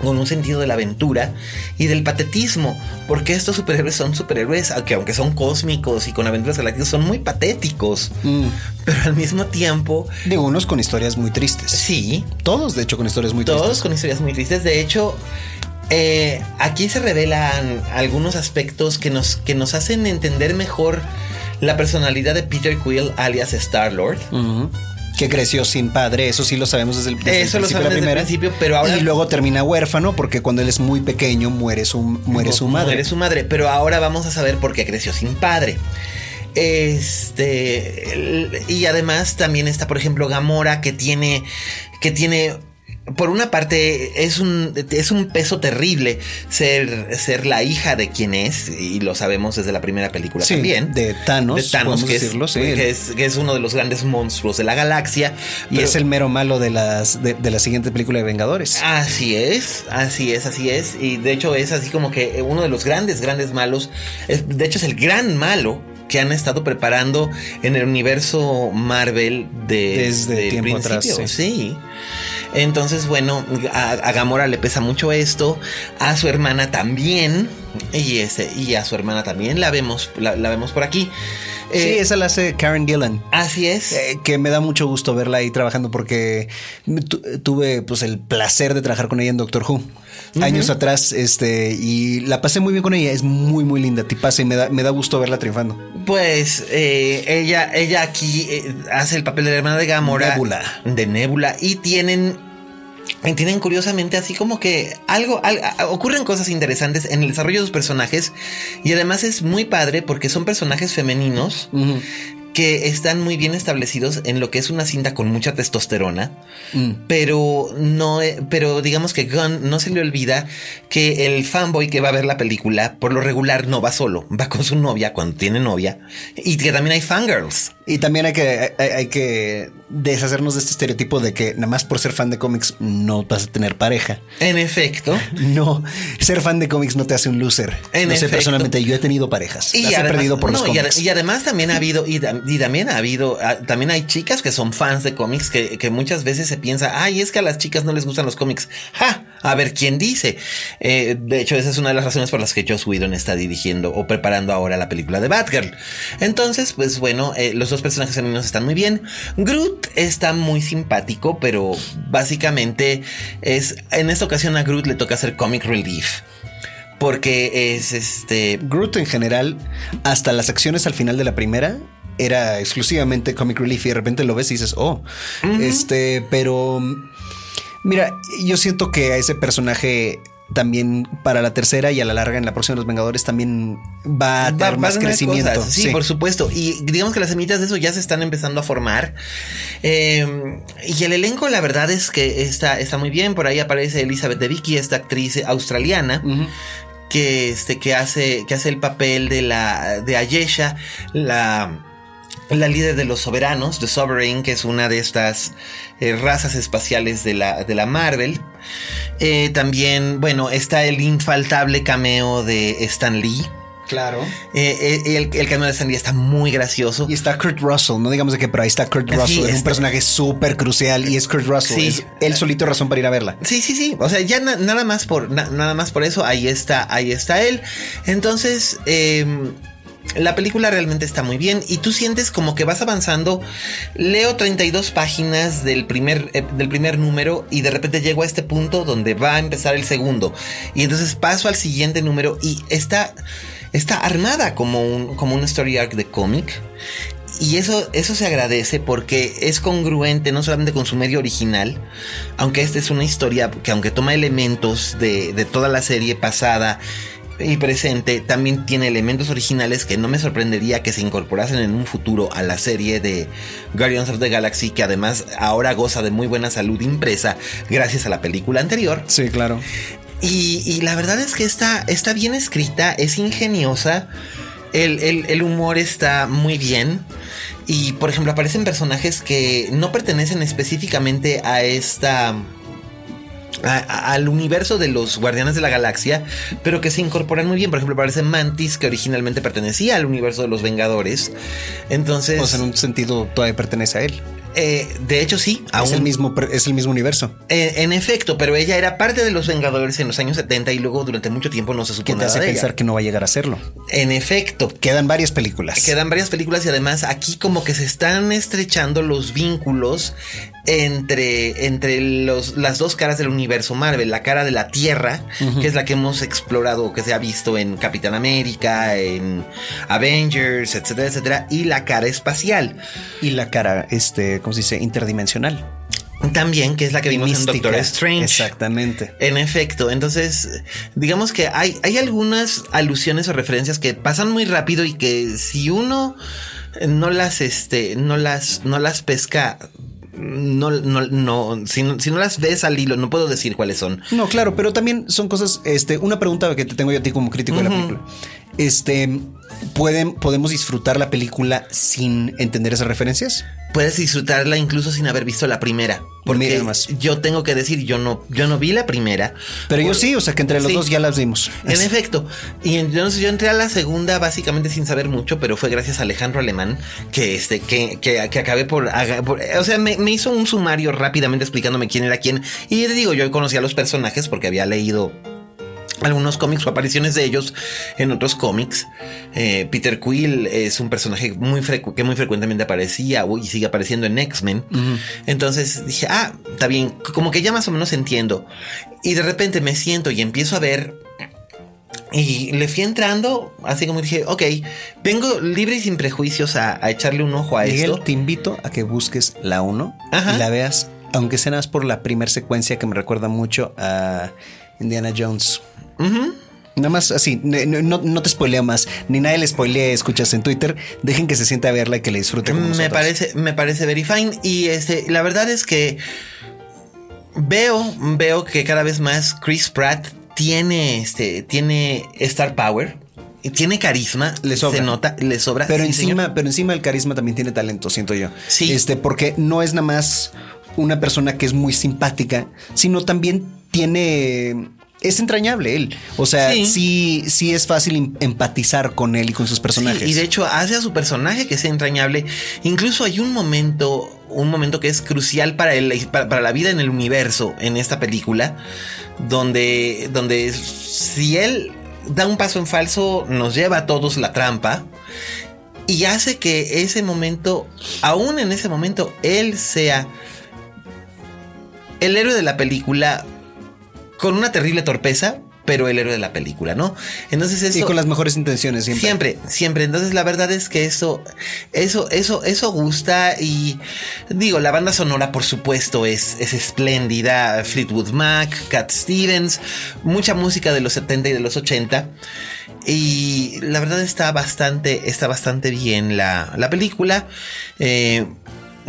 con un sentido de la aventura y del patetismo, porque estos superhéroes son superhéroes, aunque, aunque son cósmicos y con aventuras galácticas, son muy patéticos, mm. pero al mismo tiempo... De unos con historias muy tristes. Sí. Todos, de hecho, con historias muy tristes. Todos con historias muy tristes. De hecho, eh, aquí se revelan algunos aspectos que nos, que nos hacen entender mejor la personalidad de Peter Quill, alias Star-Lord. Que creció sin padre, eso sí lo sabemos desde el, eso principio. Lo desde el principio, pero ahora. Y luego termina huérfano porque cuando él es muy pequeño muere su, muere su madre. Muere su madre, pero ahora vamos a saber por qué creció sin padre. Este. Y además también está, por ejemplo, Gamora, que tiene. Que tiene por una parte es un, es un peso terrible ser, ser la hija de quien es, y lo sabemos desde la primera película también. De Thanos. De Thanos, que, decirlo, es, que, es, que, es, uno de los grandes monstruos de la galaxia. Y es el mero malo de, las, de, la siguiente película de Vengadores. Así es, así es, así es. Y de hecho es así como que uno de los grandes, grandes malos, de hecho es el gran malo que han estado preparando en el universo Marvel desde tiempo principio. Atrás, sí. Entonces, bueno, a, Gamora le pesa mucho esto, a su hermana también, y, ese, y a su hermana también la vemos, la, vemos por aquí. sí, eh, esa la hace Karen Gillan. Así es. Eh, que me da mucho gusto verla ahí trabajando porque tuve pues el placer de trabajar con ella en Doctor Who. Años atrás, este, y la pasé muy bien con ella. Es muy, muy linda, tipaza, y me da, me da gusto verla triunfando. Pues eh, ella, ella aquí hace el papel de la hermana de Gamora. Nebula. De Nebula. Y tienen tienen curiosamente así como que algo, ocurren cosas interesantes en el desarrollo de los personajes y además es muy padre porque son personajes femeninos que están muy bien establecidos en lo que es una cinta con mucha testosterona, mm. pero no, eh, pero digamos que Gunn no se le olvida que el fanboy que va a ver la película por lo regular no va solo, va con su novia cuando tiene novia y que también hay fangirls. Y también hay que, hay, que deshacernos de este estereotipo de que nada más por ser fan de cómics no vas a tener pareja. En efecto. No, ser fan de cómics no te hace un loser. En no sé, personalmente yo he tenido parejas. Y he perdido por los cómics. Y, además también ha habido, y, también ha habido, ah, también hay chicas que son fans de cómics que, que, muchas veces se piensa, ay, es que a las chicas no les gustan los cómics. ¡Ja! A ver quién dice. Eh, de hecho, esa es una de las razones por las que Joss Whedon está dirigiendo o preparando ahora la película de Batgirl. Entonces, pues bueno, eh, los dos personajes femeninos están muy bien. Groot está muy simpático, pero básicamente es. En esta ocasión a Groot le toca hacer comic relief. Porque es este. Groot en general, hasta las acciones al final de la primera, era exclusivamente comic relief y de repente lo ves y dices, oh, este, pero. Mira, yo siento que a ese personaje también para la tercera y a la larga en la próxima de los Vengadores también va a tener más crecimiento. Sí, por supuesto. Y digamos que las semillas de eso ya se están empezando a formar. Em, y el elenco, la verdad es que está, está muy bien. Por ahí aparece Elizabeth de Vicky, esta actriz australiana. Que, este, que, hace, que hace el papel de la de Ayesha, la, la líder de los soberanos, The Sovereign, que es una de estas eh, razas espaciales de la, de la Marvel. Eh, también, bueno, está el infaltable cameo de Stan Lee. Claro. Eh, el, el, cameo de Stan Lee está muy gracioso. Y está Kurt Russell, no digamos de que, pero ahí está Kurt Russell. es un personaje súper crucial y es Kurt Russell. Sí. Es él solito razón para ir a verla. Sí, sí, sí. O sea, ya nada más por nada más por eso, ahí está, ahí está él. Entonces, eh, la película realmente está muy bien y tú sientes como que vas avanzando. Leo 32 páginas del primer, eh, del primer número y de repente llego a este punto donde va a empezar el segundo. Y entonces paso al siguiente número y está, está armada como un, como un story arc de cómic. Y eso, eso se agradece porque es congruente no solamente con su medio original, aunque esta es una historia que aunque toma elementos de, de toda la serie pasada y presente también tiene elementos originales que no me sorprendería que se incorporasen en un futuro a la serie de Guardians of the Galaxy, que además ahora goza de muy buena salud impresa gracias a la película anterior. Sí, claro. Y, la verdad es que está, está bien escrita, es ingeniosa, el, el humor está muy bien. Y por ejemplo aparecen personajes que no pertenecen específicamente a esta al universo de los Guardianes de la Galaxia, pero que se incorporan muy bien. Por ejemplo, aparece Mantis, que originalmente pertenecía al universo de los Vengadores. Entonces. Pues en un sentido todavía pertenece a él. Eh, de hecho, sí. Es, el mismo, es el mismo universo. Eh, en efecto, pero ella era parte de los Vengadores en los años 70 y luego durante mucho tiempo no se supo ¿Qué te hace pensar que no va a llegar a serlo? En efecto. Quedan varias películas. Quedan varias películas y además aquí como que se están estrechando los vínculos entre, entre los, las dos caras del universo Marvel, la cara de la Tierra, que es la que hemos explorado, que se ha visto en Capitán América, en Avengers, etcétera, etcétera, y la cara espacial. Y la cara, este, ¿cómo se dice? Interdimensional. También, que es la que vimos en Doctor Strange. Exactamente. En efecto. Entonces, digamos que hay, hay algunas alusiones o referencias que pasan muy rápido y que si uno no las, este, no las, no las pesca no, no, no, si, no las ves al hilo, no puedo decir cuáles son. No, claro, pero también son cosas, este, una pregunta que te tengo yo a ti como crítico de la película. Este, ¿pueden, ¿podemos disfrutar la película sin entender esas referencias? Puedes disfrutarla incluso sin haber visto la primera. Porque yo tengo que decir, yo no, yo no vi la primera. Pero yo sí, o sea que entre los dos ya las vimos. En efecto. Y entonces yo entré a la segunda básicamente sin saber mucho, pero fue gracias a Alejandro Alemán que este, que, que, acabé por, o sea, me, me, hizo un sumario rápidamente explicándome quién era quién. Y te digo, yo conocía a los personajes porque había leído algunos cómics o apariciones de ellos en otros cómics. Eh, Peter Quill es un personaje muy que muy frecuentemente aparecía y sigue apareciendo en X-Men. Entonces dije, ah, está bien, como que ya más o menos entiendo. Y de repente me siento y empiezo a ver. Y le fui entrando, así como dije, ok, vengo libre y sin prejuicios a, echarle un ojo a Miguel, esto. te invito a que busques la 1 y la veas, aunque sea más por la primera secuencia que me recuerda mucho a Indiana Jones. Nada más así, no, te spoileo más, ni nadie le spoilea, escuchas en Twitter, dejen que se siente a verla y que le disfrute. me parece, me parece very fine. Y este, la verdad es que veo, veo que cada vez más Chris Pratt tiene, este, tiene star power. Tiene carisma, le se nota, le sobra. Pero encima, pero encima el carisma también tiene talento, siento yo. Sí. Este, porque no es nada más una persona que es muy simpática, sino también tiene es entrañable él. O sea, sí. sí, es fácil em, empatizar con él y con sus personajes. y de hecho hace a su personaje que sea entrañable. Incluso hay un momento, un momento que es crucial para, para, la vida en el universo en esta película, donde, donde si él da un paso en falso, nos lleva a todos la trampa. Y hace que ese momento, aún en ese momento, él sea el héroe de la película con una terrible torpeza, pero el héroe de la película, ¿no? Entonces eso... Y con las mejores intenciones siempre. Siempre, siempre. Entonces la verdad es que eso, eso, eso, eso gusta y digo, la banda sonora por supuesto es, es espléndida. Fleetwood Mac, Cat Stevens, mucha música de los 70 y de los 80. Y la verdad está bastante, está bastante bien la, la película. Eh,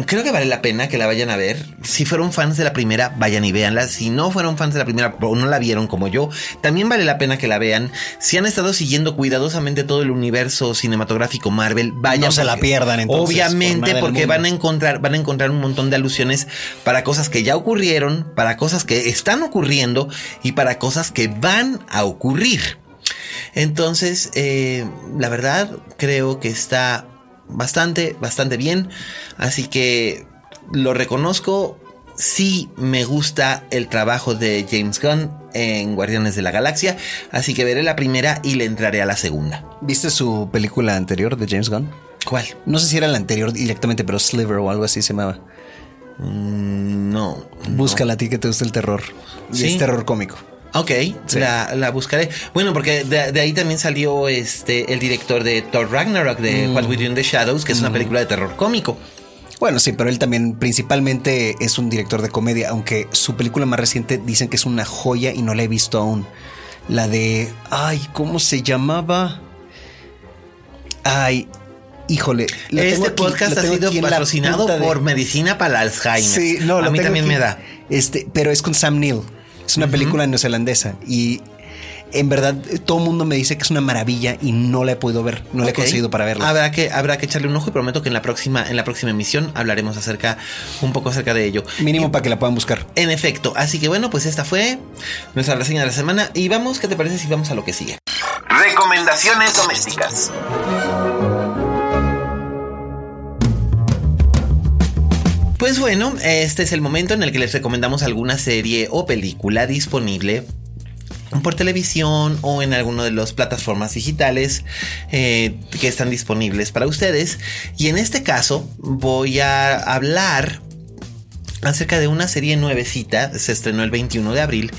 creo que vale la pena que la vayan a ver. Si fueron fans de la primera, vayan y véanla. Si no fueron fans de la primera o no la vieron como yo, también vale la pena que la vean. Si han estado siguiendo cuidadosamente todo el universo cinematográfico Marvel, vayan. No se la pierdan entonces. Obviamente, porque van a encontrar, van a encontrar un montón de alusiones para cosas que ya ocurrieron, para cosas que están ocurriendo y para cosas que van a ocurrir. Entonces, eh, la verdad, creo que está bastante, bastante bien. Así que lo reconozco. Sí me gusta el trabajo de James Gunn en Guardianes de la Galaxia. Así que veré la primera y le entraré a la segunda. ¿Viste su película anterior de James Gunn? ¿Cuál? No sé si era la anterior directamente, pero Sliver o algo así se llamaba. Mm, no. Búscala a ti que te gusta el terror. ¿Sí? Es terror cómico. Ok, la, buscaré. Bueno, porque de, ahí también salió este el director de Thor Ragnarok, de mm. What We Do in the Shadows, que es una mm. película de terror cómico. Bueno, sí, pero él también principalmente es un director de comedia, aunque su película más reciente dicen que es una joya y no la he visto aún. La de... Ay, ¿cómo se llamaba? Ay, híjole. Este podcast ha sido patrocinado por Medicina para Alzheimer. Sí, no, a mí también me da. Este, pero es con Sam Neill. Es una película neozelandesa y en verdad todo el mundo me dice que es una maravilla y no la he podido ver, no la he conseguido para verla. Habrá que, habrá que echarle un ojo y prometo que en la próxima, en la próxima emisión hablaremos acerca, un poco acerca de ello. Mínimo para que la puedan buscar. En efecto, así que bueno, pues esta fue nuestra reseña de la semana y vamos, ¿qué te parece si vamos a lo que sigue? Recomendaciones domésticas. Pues bueno, este es el momento en el que les recomendamos alguna serie o película disponible por televisión o en alguna de las plataformas digitales eh, que están disponibles para ustedes. Y en este caso voy a hablar acerca de una serie nuevecita, se estrenó el 21 de abril,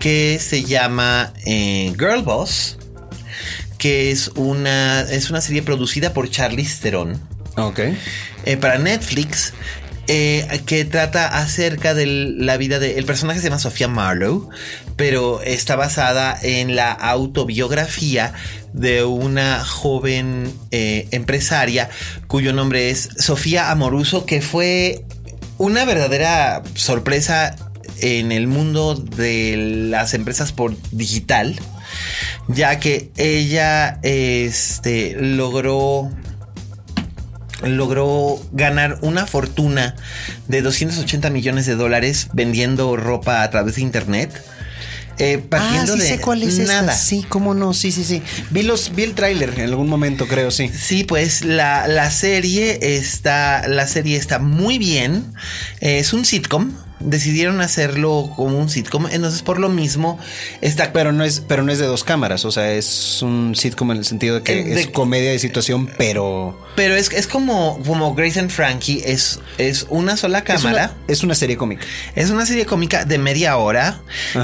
que se llama eh, Girl Boss, que es una, es una serie producida por Charlize Theron. Ok. Eh, para Netflix eh, que trata acerca de la vida de... El personaje se llama Sofía Marlowe, pero está basada en la autobiografía de una joven eh, empresaria cuyo nombre es Sofía Amoruso, que fue una verdadera sorpresa en el mundo de las empresas por digital, ya que ella este, logró logró ganar una fortuna de 280 millones de dólares vendiendo ropa a través de internet. Eh, partiendo ah, sí sé cuál es nada. Sí, cómo no, sí, sí, sí. Vi, los, vi el tráiler en algún momento, creo, sí. Sí, pues la, la, serie está, la serie está muy bien. es un sitcom decidieron hacerlo como un sitcom. Entonces, por lo mismo, está. Pero no es, pero no es de dos cámaras. O sea, es un sitcom en el sentido de que es comedia de situación, pero. Pero es, es como, como Grace and Frankie, es, es una sola cámara. Es una, serie cómica. Es una serie cómica de media hora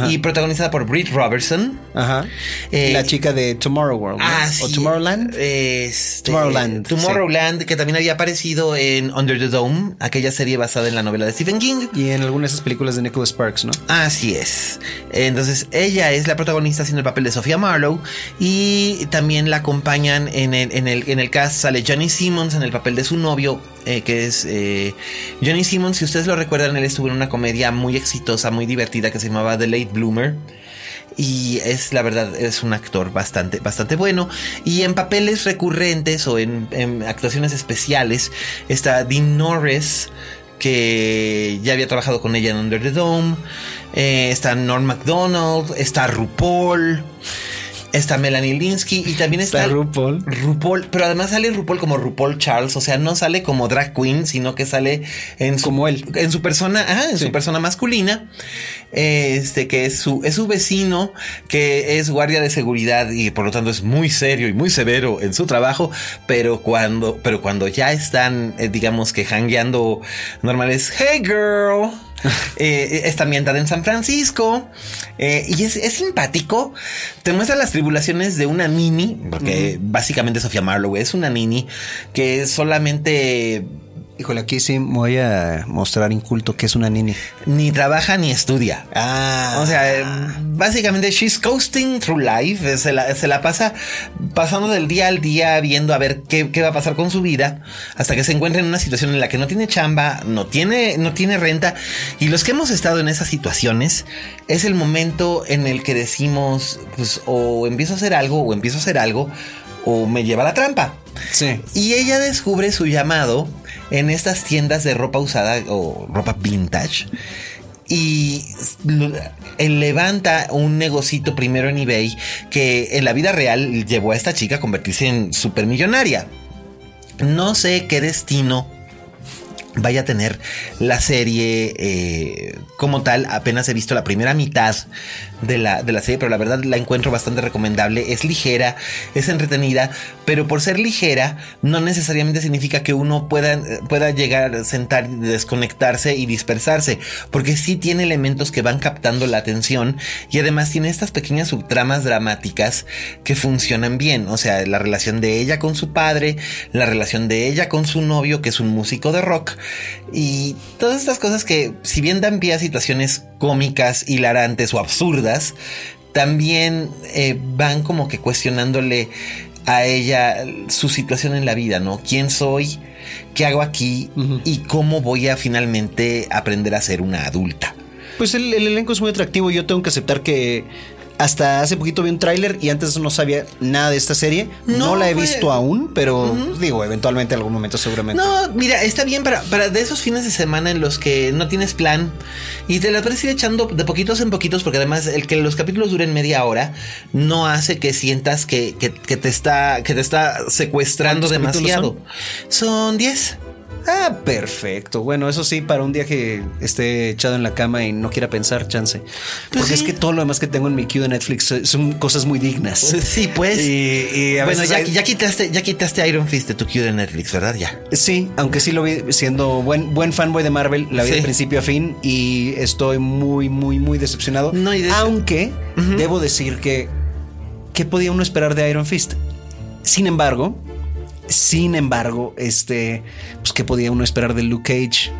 y protagonizada por Britt Robertson. Ajá. Eh, la chica de Tomorrow World. Ah, ¿O Tomorrowland? Este, Tomorrowland. Tomorrowland, que también había aparecido en Under the Dome, aquella serie basada en la novela de Stephen King. Y en algún esas películas de Nicholas Sparks, ¿no? Así es. Entonces, ella es la protagonista haciendo el papel de Sofía Marlowe y también la acompañan en el, en el, en el cast sale Johnny Simmons en el papel de su novio, eh, que es eh, Johnny Simmons. Si ustedes lo recuerdan, él estuvo en una comedia muy exitosa, muy divertida que se llamaba The Late Bloomer y es la verdad es un actor bastante bastante bueno y en papeles recurrentes o en, en actuaciones especiales está Dean Norris que ya había trabajado con ella en Under the Dome. Eh, está Norm MacDonald, está RuPaul. Está Melanie Linsky y también está, RuPaul. RuPaul, pero además sale RuPaul como RuPaul Charles, o sea, no sale como drag queen, sino que sale en su, como él, en su persona, en su persona masculina, este que es su es su vecino que es guardia de seguridad y por lo tanto es muy serio y muy severo en su trabajo, pero cuando pero cuando ya están eh, digamos que hangueando normales, hey girl eh, está ambientada en San Francisco eh, y es, simpático. Te muestra las tribulaciones de una nini, porque básicamente Sofía Marlowe es una nini que solamente Híjole, aquí sí voy a mostrar inculto que es una nini. Ni trabaja ni estudia. Ah. O sea, básicamente she's coasting through life. Se la, pasa pasando del día al día viendo a ver qué, va a pasar con su vida hasta que se encuentra en una situación en la que no tiene chamba, no tiene, no tiene renta. Y los que hemos estado en esas situaciones es el momento en el que decimos, pues o empiezo a hacer algo o empiezo a hacer algo o me lleva a la trampa. Sí. Y ella descubre su llamado en estas tiendas de ropa usada o ropa vintage. Y levanta un negocito primero en eBay que en la vida real llevó a esta chica a convertirse en supermillonaria. No sé qué destino vaya a tener la serie eh, como tal. Apenas he visto la primera mitad de la, de la serie, pero la verdad la encuentro bastante recomendable. Es ligera, es entretenida, pero por ser ligera no necesariamente significa que uno pueda, pueda llegar a sentar, desconectarse y dispersarse, porque sí tiene elementos que van captando la atención y además tiene estas pequeñas subtramas dramáticas que funcionan bien. O sea, la relación de ella con su padre, la relación de ella con su novio, que es un músico de rock, y todas estas cosas que, si bien dan pie a situaciones cómicas, hilarantes o absurdas, también eh, van como que cuestionándole a ella su situación en la vida, ¿no? ¿Quién soy? ¿Qué hago aquí? ¿Y cómo voy a finalmente aprender a ser una adulta? Pues el, el, elenco es muy atractivo. Yo tengo que aceptar que hasta hace poquito vi un tráiler y antes no sabía nada de esta serie. No, la he visto aún, pero digo, eventualmente en algún momento seguramente. No, mira, está bien para, para de esos fines de semana en los que no tienes plan y te la puedes ir echando de poquitos en poquitos, porque además el que los capítulos duren media hora no hace que sientas que, que, te, está, que te está secuestrando demasiado. Son 10. Ah, perfecto. Bueno, eso sí, para un día que esté echado en la cama y no quiera pensar, chance. Pues Porque es que todo lo demás que tengo en mi queue de Netflix son cosas muy dignas. Sí, pues. Y, bueno, ya, quitaste, ya quitaste Iron Fist de tu queue de Netflix, ¿verdad? Ya. Sí, aunque sí lo vi siendo buen, buen fanboy de Marvel, la vi de principio a fin y estoy muy, muy, muy decepcionado. No, aunque debo decir que, ¿qué podía uno esperar de Iron Fist? Sin embargo, sin embargo, este, pues, ¿qué podía uno esperar de Luke Cage?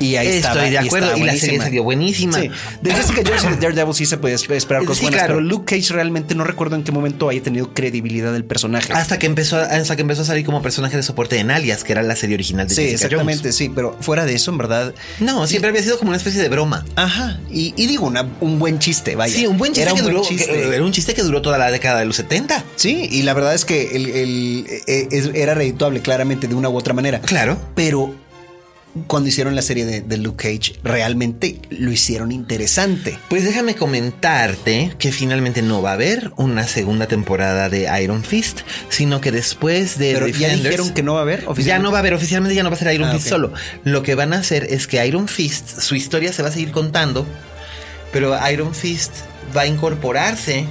Y ahí Estoy de acuerdo. Y, la serie salió buenísima. Sí. De Jessica Jones y de Daredevil sí se podía esperar cosas buenas. Pero Luke Cage realmente no recuerdo en qué momento haya tenido credibilidad del personaje. Hasta que empezó, hasta que empezó a salir como personaje de soporte en Alias, que era la serie original de sí, Jessica exactamente, sí. Pero fuera de eso, en verdad. No, siempre había sido como una especie de broma. Ajá. Y, digo, un buen chiste, vaya. Sí, un buen chiste. Era un, buen chiste. era un chiste que duró toda la década de los 70. Sí, y la verdad es que el, e, e, era redituable claramente de una u otra manera. Claro. Pero cuando hicieron la serie de, Luke Cage, realmente lo hicieron interesante. Pues déjame comentarte que finalmente no va a haber una segunda temporada de Iron Fist, sino que después de Pero ya dijeron que no va a haber Ya no va a haber, oficialmente ya no va a ser Iron ah, Fist solo. Lo que van a hacer es que Iron Fist, su historia se va a seguir contando, pero Iron Fist va a incorporarse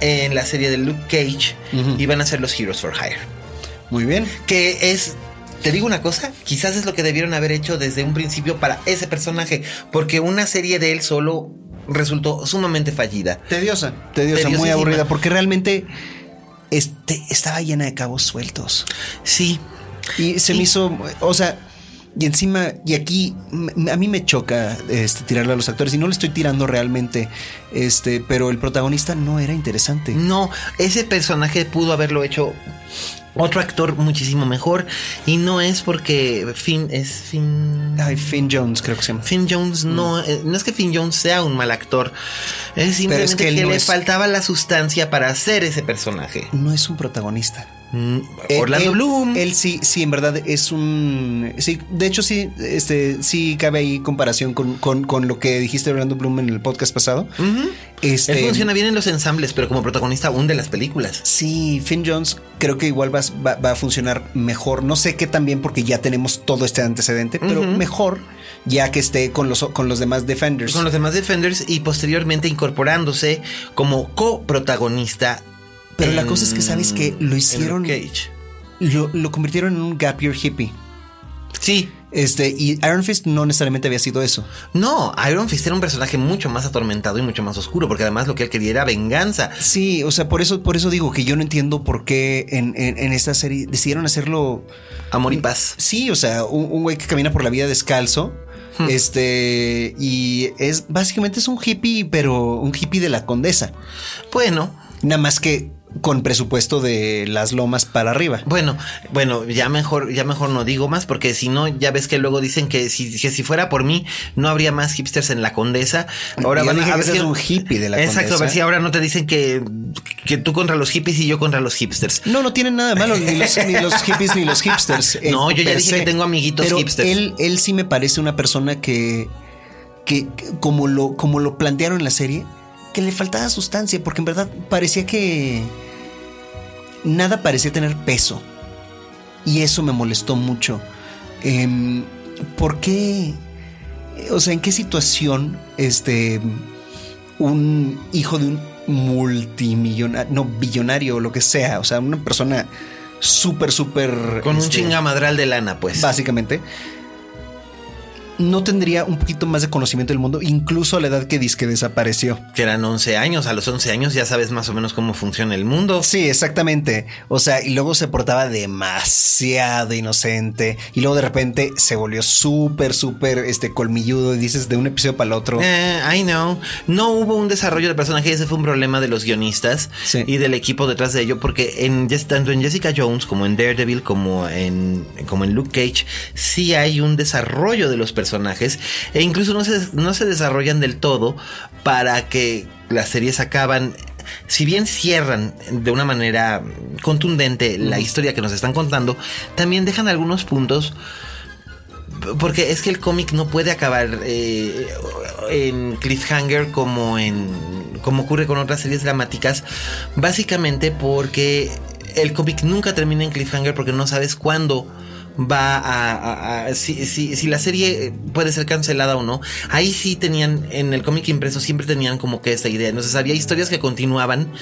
en la serie de Luke Cage y van a ser los Heroes for Hire. Muy bien. Que es te digo una cosa, quizás es lo que debieron haber hecho desde un principio para ese personaje, porque una serie de él solo resultó sumamente fallida. Tediosa, tediosa, muy aburrida, porque realmente este, estaba llena de cabos sueltos. Sí. Y se me hizo, o sea, y encima, y aquí a mí me choca este, tirarle a los actores, y no le estoy tirando realmente, este, pero el protagonista no era interesante. No, ese personaje pudo haberlo hecho otro actor muchísimo mejor y no es porque Finn es Finn Ay, Finn Jones creo que se llama. Finn Jones no mm. eh, no es que Finn Jones sea un mal actor es simplemente que, le faltaba la sustancia para hacer ese personaje. No es un protagonista Mm, Orlando Bloom. Él sí, sí, en verdad es un. Sí, de hecho, sí, este, sí cabe ahí comparación con, lo que dijiste Orlando Bloom en el podcast pasado. este, él funciona bien en los ensambles, pero como protagonista aún de las películas. Sí, Finn Jones creo que igual va, a funcionar mejor. No sé qué también, porque ya tenemos todo este antecedente, pero mejor ya que esté con los, con los demás Defenders. Con los demás Defenders y posteriormente incorporándose como coprotagonista pero la cosa es que sabes que lo hicieron. Cage. Lo, lo, convirtieron en un gap year hippie. Sí. Este, y Iron Fist no necesariamente había sido eso. No, Iron Fist era un personaje mucho más atormentado y mucho más oscuro, porque además lo que él quería era venganza. Sí, o sea, por eso, por eso digo que yo no entiendo por qué en, esta serie decidieron hacerlo. Amor y paz. Sí, o sea, un güey que camina por la vida descalzo. Hmm. Este, y es básicamente es un hippie, pero un hippie de la condesa. Bueno. Nada más que con presupuesto de las lomas para arriba. Bueno, bueno, ya mejor, ya mejor no digo más, porque si no, ya ves que luego dicen que si, si fuera por mí, no habría más hipsters en la condesa. Ahora van a ver un hippie de la exacto, condesa. Exacto, a ver si ahora no te dicen que, que tú contra los hippies y yo contra los hipsters. No, no tienen nada de malo, ni los, hippies ni los hipsters. No, yo ya dije que tengo amiguitos hipsters. Él, él sí me parece una persona que, que como lo, como lo plantearon en la serie, que le faltaba sustancia, porque en verdad parecía que nada parecía tener peso. Y eso me molestó mucho. Em, ¿Por qué? O sea, ¿en qué situación este un hijo de un multimillonario, no billonario o lo que sea, o sea, una persona súper, súper... Con un este, chingamadral de lana, pues. Básicamente no tendría un poquito más de conocimiento del mundo, incluso a la edad que que desapareció. Que eran 11 años, a los 11 años ya sabes más o menos cómo funciona el mundo. Sí, exactamente. O sea, y luego se portaba demasiado inocente y luego de repente se volvió súper, súper este colmilludo y dices de un episodio para el otro. Eh, I know. No hubo un desarrollo de personaje, ese fue un problema de los guionistas y del equipo detrás de ello, porque en, tanto en Jessica Jones como en Daredevil como en, como en Luke Cage, sí hay un desarrollo de los personajes personajes e incluso no se, no se desarrollan del todo para que las series acaban si bien cierran de una manera contundente la historia que nos están contando, también dejan algunos puntos porque es que el cómic no puede acabar eh, en cliffhanger como en como ocurre con otras series dramáticas, básicamente porque el cómic nunca termina en cliffhanger porque no sabes cuándo va a, si, si, la serie puede ser cancelada o no. Ahí sí tenían, en el cómic impreso siempre tenían como que esa idea. Entonces había historias que continuaban.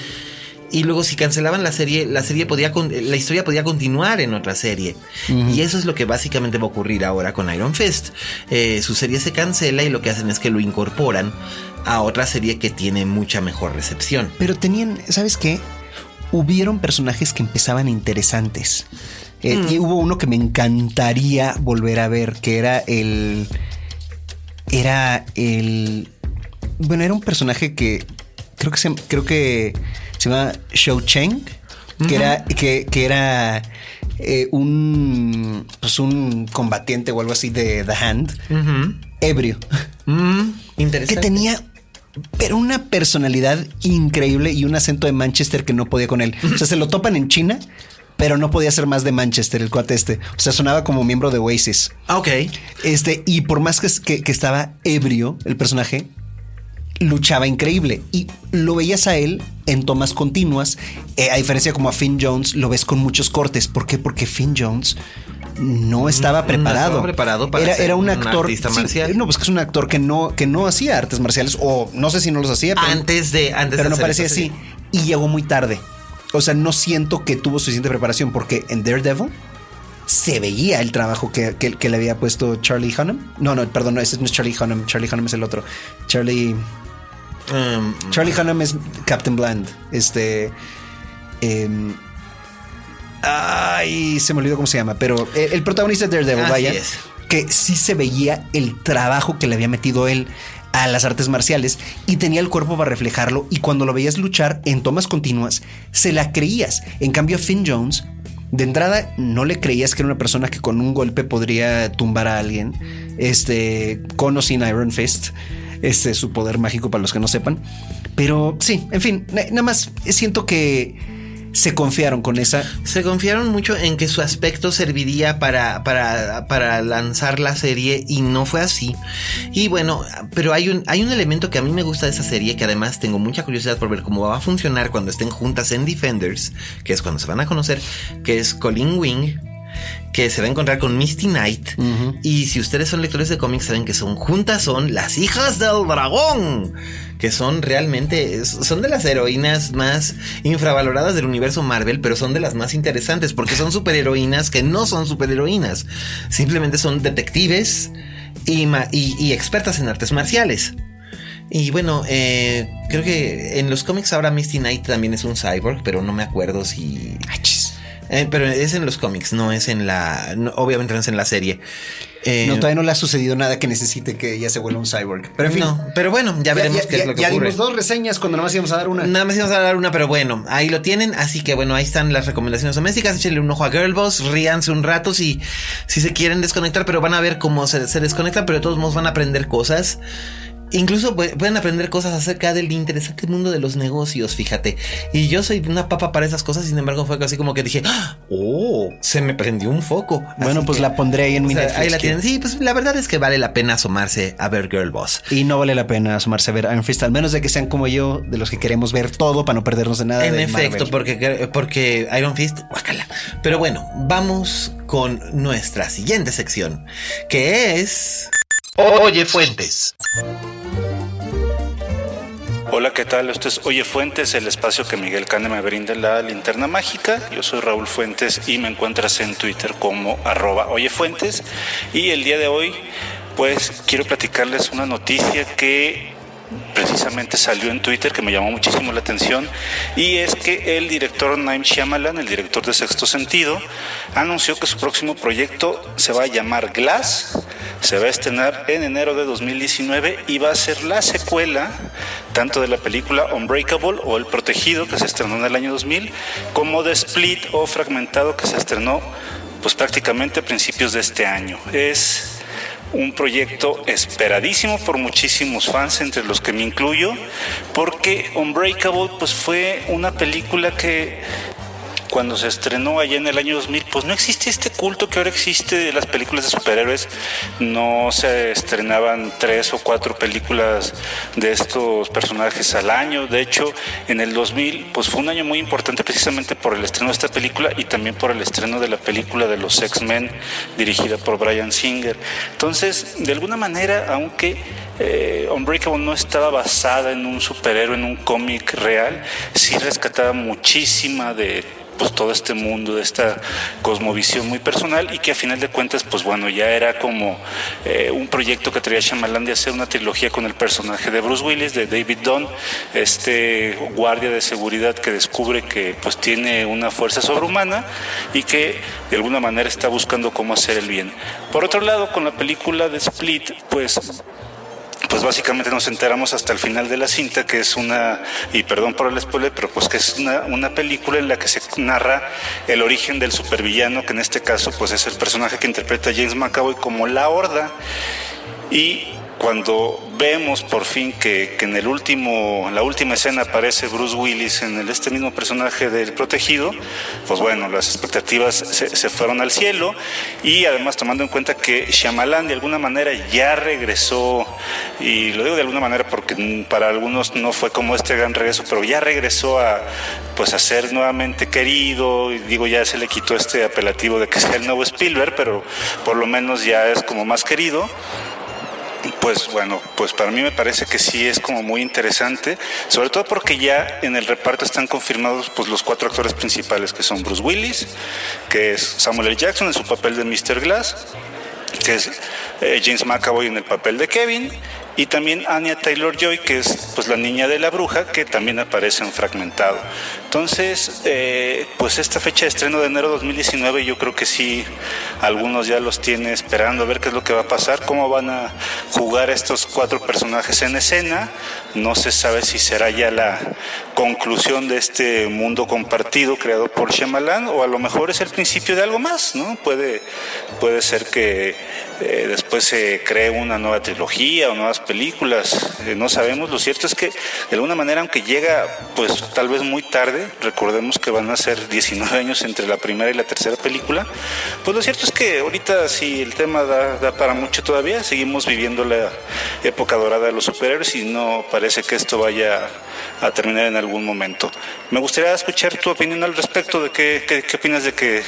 Y luego si cancelaban la serie, la serie podía, la historia podía continuar en otra serie. Y eso es lo que básicamente va a ocurrir ahora con Iron Fist. Eh, su serie se cancela y lo que hacen es que lo incorporan a otra serie que tiene mucha mejor recepción. Pero tenían, ¿sabes qué? Hubieron personajes que empezaban interesantes. Eh, y hubo uno que me encantaría volver a ver, que era el. Era el. Bueno, era un personaje que creo que se, creo que se llama Shou Cheng, que era, que, era eh, un, pues un combatiente o algo así de The Hand, ebrio. interesante. Que tenía pero una personalidad increíble y un acento de Manchester que no podía con él. O sea, se lo topan en China pero no podía ser más de Manchester, el cuate este. O sea, sonaba como miembro de Oasis. Ah, ok. Este, y por más que, que, estaba ebrio el personaje, luchaba increíble y lo veías a él en tomas continuas. Eh, a diferencia como a Finn Jones, lo ves con muchos cortes. ¿Por qué? Porque Finn Jones no estaba preparado. No preparado para era, era un, actor. artista marcial. no, pues que es un actor que no, que no hacía artes marciales o no sé si no los hacía. antes de, antes pero no parecía así. Y llegó muy tarde. O sea, no siento que tuvo suficiente preparación porque en Daredevil se veía el trabajo que, le había puesto Charlie Hunnam. No, no, perdón, no, ese no es Charlie Hunnam. Charlie Hunnam es el otro. Charlie. Um, Charlie Hunnam es Captain Bland. Este. Em, ay, se me olvidó cómo se llama, pero el, protagonista de Daredevil, vaya. Que sí se veía el trabajo que le había metido él a las artes marciales y tenía el cuerpo para reflejarlo y cuando lo veías luchar en tomas continuas, se la creías. En cambio, Finn Jones, de entrada, no le creías que era una persona que con un golpe podría tumbar a alguien, este, con o sin Iron Fist, este, su poder mágico para los que no sepan. Pero sí, en fin, nada más siento que se confiaron con esa. Se confiaron mucho en que su aspecto serviría para, para, para lanzar la serie y no fue así. Y bueno, pero hay un, hay un elemento que a mí me gusta de esa serie, que además tengo mucha curiosidad por ver cómo va a funcionar cuando estén juntas en Defenders, que es cuando se van a conocer, que es Colin Wing que se va a encontrar con Misty Knight. Y si ustedes son lectores de cómics, saben que son juntas, son las hijas del dragón. Que son realmente, son de las heroínas más infravaloradas del universo Marvel, pero son de las más interesantes porque son superheroínas que no son superheroínas. Simplemente son detectives y, y, expertas en artes marciales. Y bueno, eh, creo que en los cómics ahora Misty Knight también es un cyborg, pero no me acuerdo si... Eh, pero es en los cómics, no es en la. obviamente no es en la serie. Eh, no, todavía no le ha sucedido nada que necesite que ella se vuelva un cyborg. Pero en fin. No, pero bueno, ya veremos qué es lo que ya dimos dos reseñas cuando nada más íbamos a dar una. Nada más íbamos a dar una, pero bueno, ahí lo tienen. Así que bueno, ahí están las recomendaciones domésticas. Échenle un ojo a Girlboss, ríanse un rato si, si se quieren desconectar, pero van a ver cómo se, se desconectan, pero de todos modos van a aprender cosas. Incluso pueden aprender cosas acerca del interesante mundo de los negocios, fíjate. Y yo soy una papa para esas cosas, sin embargo fue así como que dije, oh, se me prendió un foco. Bueno, pues la pondré ahí en mi Ahí la tienen. Sí, pues la verdad es que vale la pena asomarse a ver Girl Boss. Y no vale la pena asomarse a ver Iron Fist, al menos de que sean como yo, de los que queremos ver todo para no perdernos de nada. En efecto, porque, porque Iron Fist, guacala. Pero bueno, vamos con nuestra siguiente sección, que es... Oye Fuentes. Hola, ¿qué tal? Esto es Oye Fuentes, el espacio que Miguel Cane me brinda la linterna mágica. Yo soy Raúl Fuentes y me encuentras en Twitter como arroba Oye Fuentes. Y el día de hoy, pues quiero platicarles una noticia que precisamente salió en Twitter que me llamó muchísimo la atención y es que el director Naim Shyamalan, el director de Sexto Sentido, anunció que su próximo proyecto se va a llamar Glass, se va a estrenar en enero de 2019 y va a ser la secuela tanto de la película Unbreakable o El Protegido que se estrenó en el año 2000 como de Split o Fragmentado que se estrenó pues prácticamente a principios de este año. Es un proyecto esperadísimo por muchísimos fans, entre los que me incluyo, porque Unbreakable pues fue una película que cuando se estrenó allá en el año 2000, pues no existe este culto que ahora existe de las películas de superhéroes. No se estrenaban tres o cuatro películas de estos personajes al año. De hecho, en el 2000, pues fue un año muy importante precisamente por el estreno de esta película y también por el estreno de la película de los X-Men dirigida por Brian Singer. Entonces, de alguna manera, aunque eh, Unbreakable no estaba basada en un superhéroe, en un cómic real, sí rescataba muchísima de pues todo este mundo, esta cosmovisión muy personal y que a final de cuentas, pues bueno, ya era como eh, un proyecto que traía Shyamalan de hacer una trilogía con el personaje de Bruce Willis, de David Dunn, este guardia de seguridad que descubre que pues tiene una fuerza sobrehumana y que de alguna manera está buscando cómo hacer el bien. Por otro lado, con la película de Split, pues pues básicamente nos enteramos hasta el final de la cinta que es una, y perdón por el spoiler, pero pues que es una, una película en la que se narra el origen del supervillano, que en este caso pues es el personaje que interpreta James McAvoy como la horda. Y cuando vemos por fin que, en el último, la última escena aparece Bruce Willis en el, este mismo personaje del protegido, pues bueno, las expectativas se, fueron al cielo y además tomando en cuenta que Shyamalan de alguna manera ya regresó, y lo digo de alguna manera porque para algunos no fue como este gran regreso, pero ya regresó a pues a ser nuevamente querido, digo ya se le quitó este apelativo de que sea el nuevo Spielberg, pero por lo menos ya es como más querido pues bueno, pues para mí me parece que sí es como muy interesante, sobre todo porque ya en el reparto están confirmados pues los cuatro actores principales que son Bruce Willis, que es Samuel L. Jackson en su papel de Mr. Glass, que es eh, James McAvoy en el papel de Kevin y también Anya Taylor Joy, que es pues la niña de la bruja, que también aparece en Fragmentado. Entonces, eh, pues esta fecha de estreno de enero de 2019, yo creo que sí, algunos ya los tiene esperando a ver qué es lo que va a pasar, cómo van a jugar estos cuatro personajes en escena. No se sabe si será ya la conclusión de este mundo compartido creado por Shyamalan o a lo mejor es el principio de algo más, ¿no? Puede, puede ser que eh, después se cree una nueva trilogía o nuevas películas, eh, no sabemos. Lo cierto es que de alguna manera, aunque llega pues tal vez muy tarde, recordemos que van a ser 19 años entre la primera y la tercera película, pues lo cierto es que ahorita si el tema da, da para mucho todavía, seguimos viviendo la época dorada de los superhéroes y no parece que esto vaya a terminar en algún momento. Me gustaría escuchar tu opinión al respecto de qué, qué, opinas de que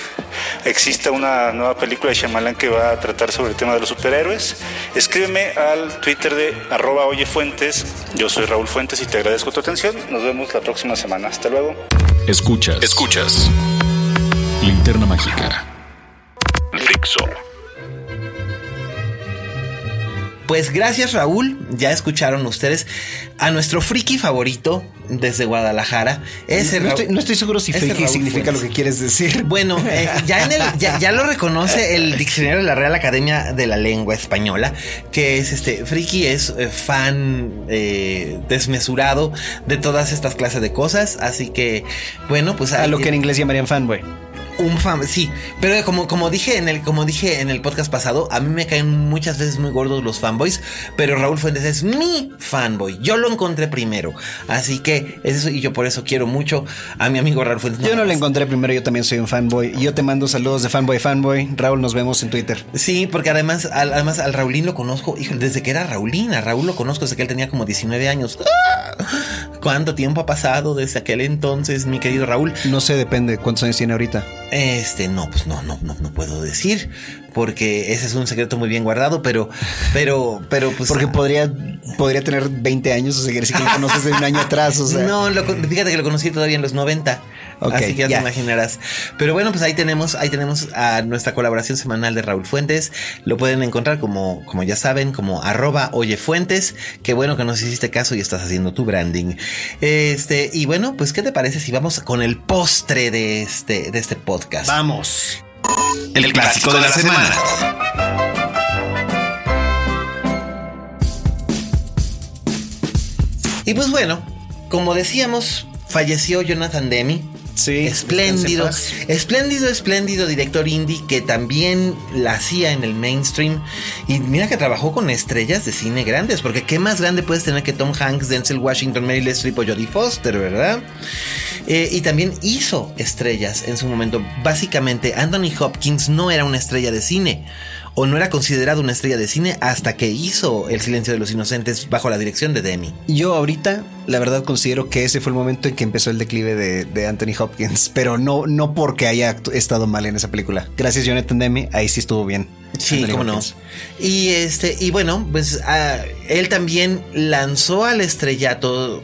exista una nueva película de Shyamalan que va a tratar sobre el tema de los superhéroes. Escríbeme al Twitter de arroba oyefuentes. Yo soy Raúl Fuentes y te agradezco tu atención. Nos vemos la próxima semana. Hasta luego. Escuchas. Escuchas. Linterna Mágica. Fixo. Pues gracias Raúl, ya escucharon ustedes a nuestro friki favorito desde Guadalajara. Ese no, estoy, seguro si friki significa lo que quieres decir. Bueno, eh, ya, en el, ya, lo reconoce el diccionario de la Real Academia de la Lengua Española, que es este, friki es eh, fan eh, desmesurado de todas estas clases de cosas, así que bueno, pues... A lo que en inglés llamarían fanboy. Un fan, sí, pero como, como dije en el, como dije en el podcast pasado, a mí me caen muchas veces muy gordos los fanboys, pero Raúl Fuentes es mi fanboy. Yo lo encontré primero. Así que es eso, y yo por eso quiero mucho a mi amigo Raúl Fuentes. Yo no lo encontré primero, yo también soy un fanboy. Yo te mando saludos de fanboy fanboy. Raúl, nos vemos en Twitter. Sí, porque además, además al Raulín lo conozco, hijo, desde que era Raulín, a Raúl lo conozco desde que él tenía como 19 años. ¡Ah! ¿Cuánto tiempo ha pasado desde aquel entonces, mi querido Raúl? No sé, depende. ¿Cuántos años tiene ahorita? Este, no, pues no, no, no, no puedo decir porque ese es un secreto muy bien guardado, pero, pero, pero, pues. Porque podría, podría tener 20 años o seguir si que lo conoces de un año atrás, o sea. No, fíjate que lo conocí todavía en los 90. así que ya, te imaginarás. Pero bueno, pues ahí tenemos, ahí tenemos a nuestra colaboración semanal de Raúl Fuentes. Lo pueden encontrar como, como ya saben, como arroba oyefuentes. Qué bueno que nos hiciste caso y estás haciendo tu branding. Este, y bueno, pues, ¿qué te parece si vamos con el postre de este, de este podcast? Vamos. El, clásico, de la, semana. Y pues bueno, como decíamos, falleció Jonathan Demi, Sí. Espléndido. Espléndido, espléndido director indie que también la hacía en el mainstream. Y mira que trabajó con estrellas de cine grandes, porque qué más grande puedes tener que Tom Hanks, Denzel Washington, Meryl Streep o Jodie Foster, ¿verdad? Eh, y también hizo estrellas en su momento. Básicamente, Anthony Hopkins no era una estrella de cine o no era considerado una estrella de cine hasta que hizo El silencio de los inocentes bajo la dirección de Demi. Yo ahorita, la verdad, considero que ese fue el momento en que empezó el declive de, Anthony Hopkins, pero no, no porque haya estado mal en esa película. Gracias, Jonathan Demi, ahí sí estuvo bien. Sí, cómo no. Y este, y bueno, pues ah, él también lanzó al estrellato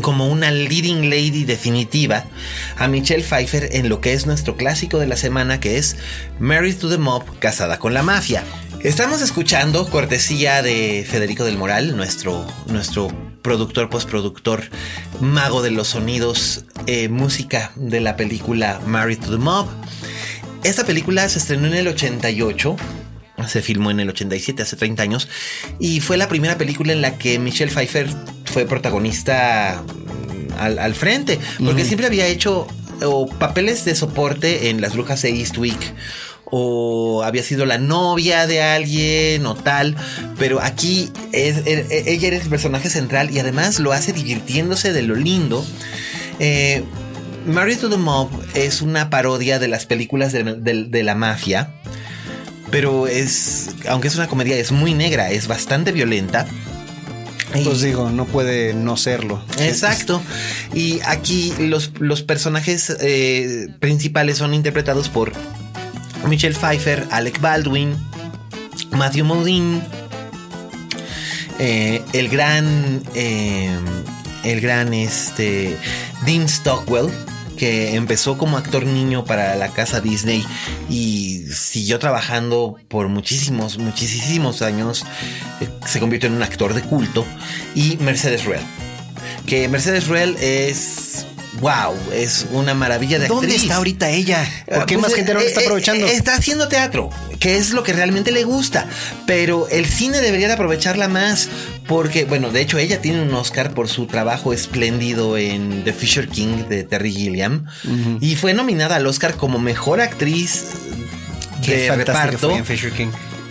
como una leading lady definitiva a Michelle Pfeiffer en lo que es nuestro clásico de la semana que es Married to the Mob, casada con la mafia. Estamos escuchando cortesía de Federico del Moral, nuestro, nuestro productor, postproductor, mago de los sonidos, eh, música de la película Married to the Mob. Esta película se estrenó en el 88 se filmó en el 87, hace 30 años, y fue la primera película en la que Michelle Pfeiffer fue protagonista mm, al, frente, porque siempre había hecho papeles de soporte en Las Brujas de Eastwick o había sido la novia de alguien o tal, pero aquí es, er, e, ella era el personaje central y además lo hace divirtiéndose de lo lindo. Eh, Married to the Mob es una parodia de las películas de la mafia pero es, aunque es una comedia, es muy negra, es bastante violenta. Pues digo, no puede no serlo. Exacto. Y aquí los, los personajes eh, principales son interpretados por Michelle Pfeiffer, Alec Baldwin, Matthew Modine, eh, el gran, eh, el gran este, Dean Stockwell, que empezó como actor niño para la casa Disney y siguió trabajando por muchísimos, muchísimos años. Eh, se convirtió en un actor de culto. Y Mercedes Ruel. Que Mercedes Ruel es wow, es una maravilla de ¿Dónde está ahorita ella? ¿Por qué pues, más gente no lo está eh, eh, aprovechando? está haciendo teatro, que es lo que realmente le gusta. Pero el cine debería de aprovecharla más. Porque, bueno, de hecho, ella tiene un Oscar por su trabajo espléndido en The Fisher King de Terry Gilliam. Y fue nominada al Oscar como mejor actriz de reparto. Fisher King.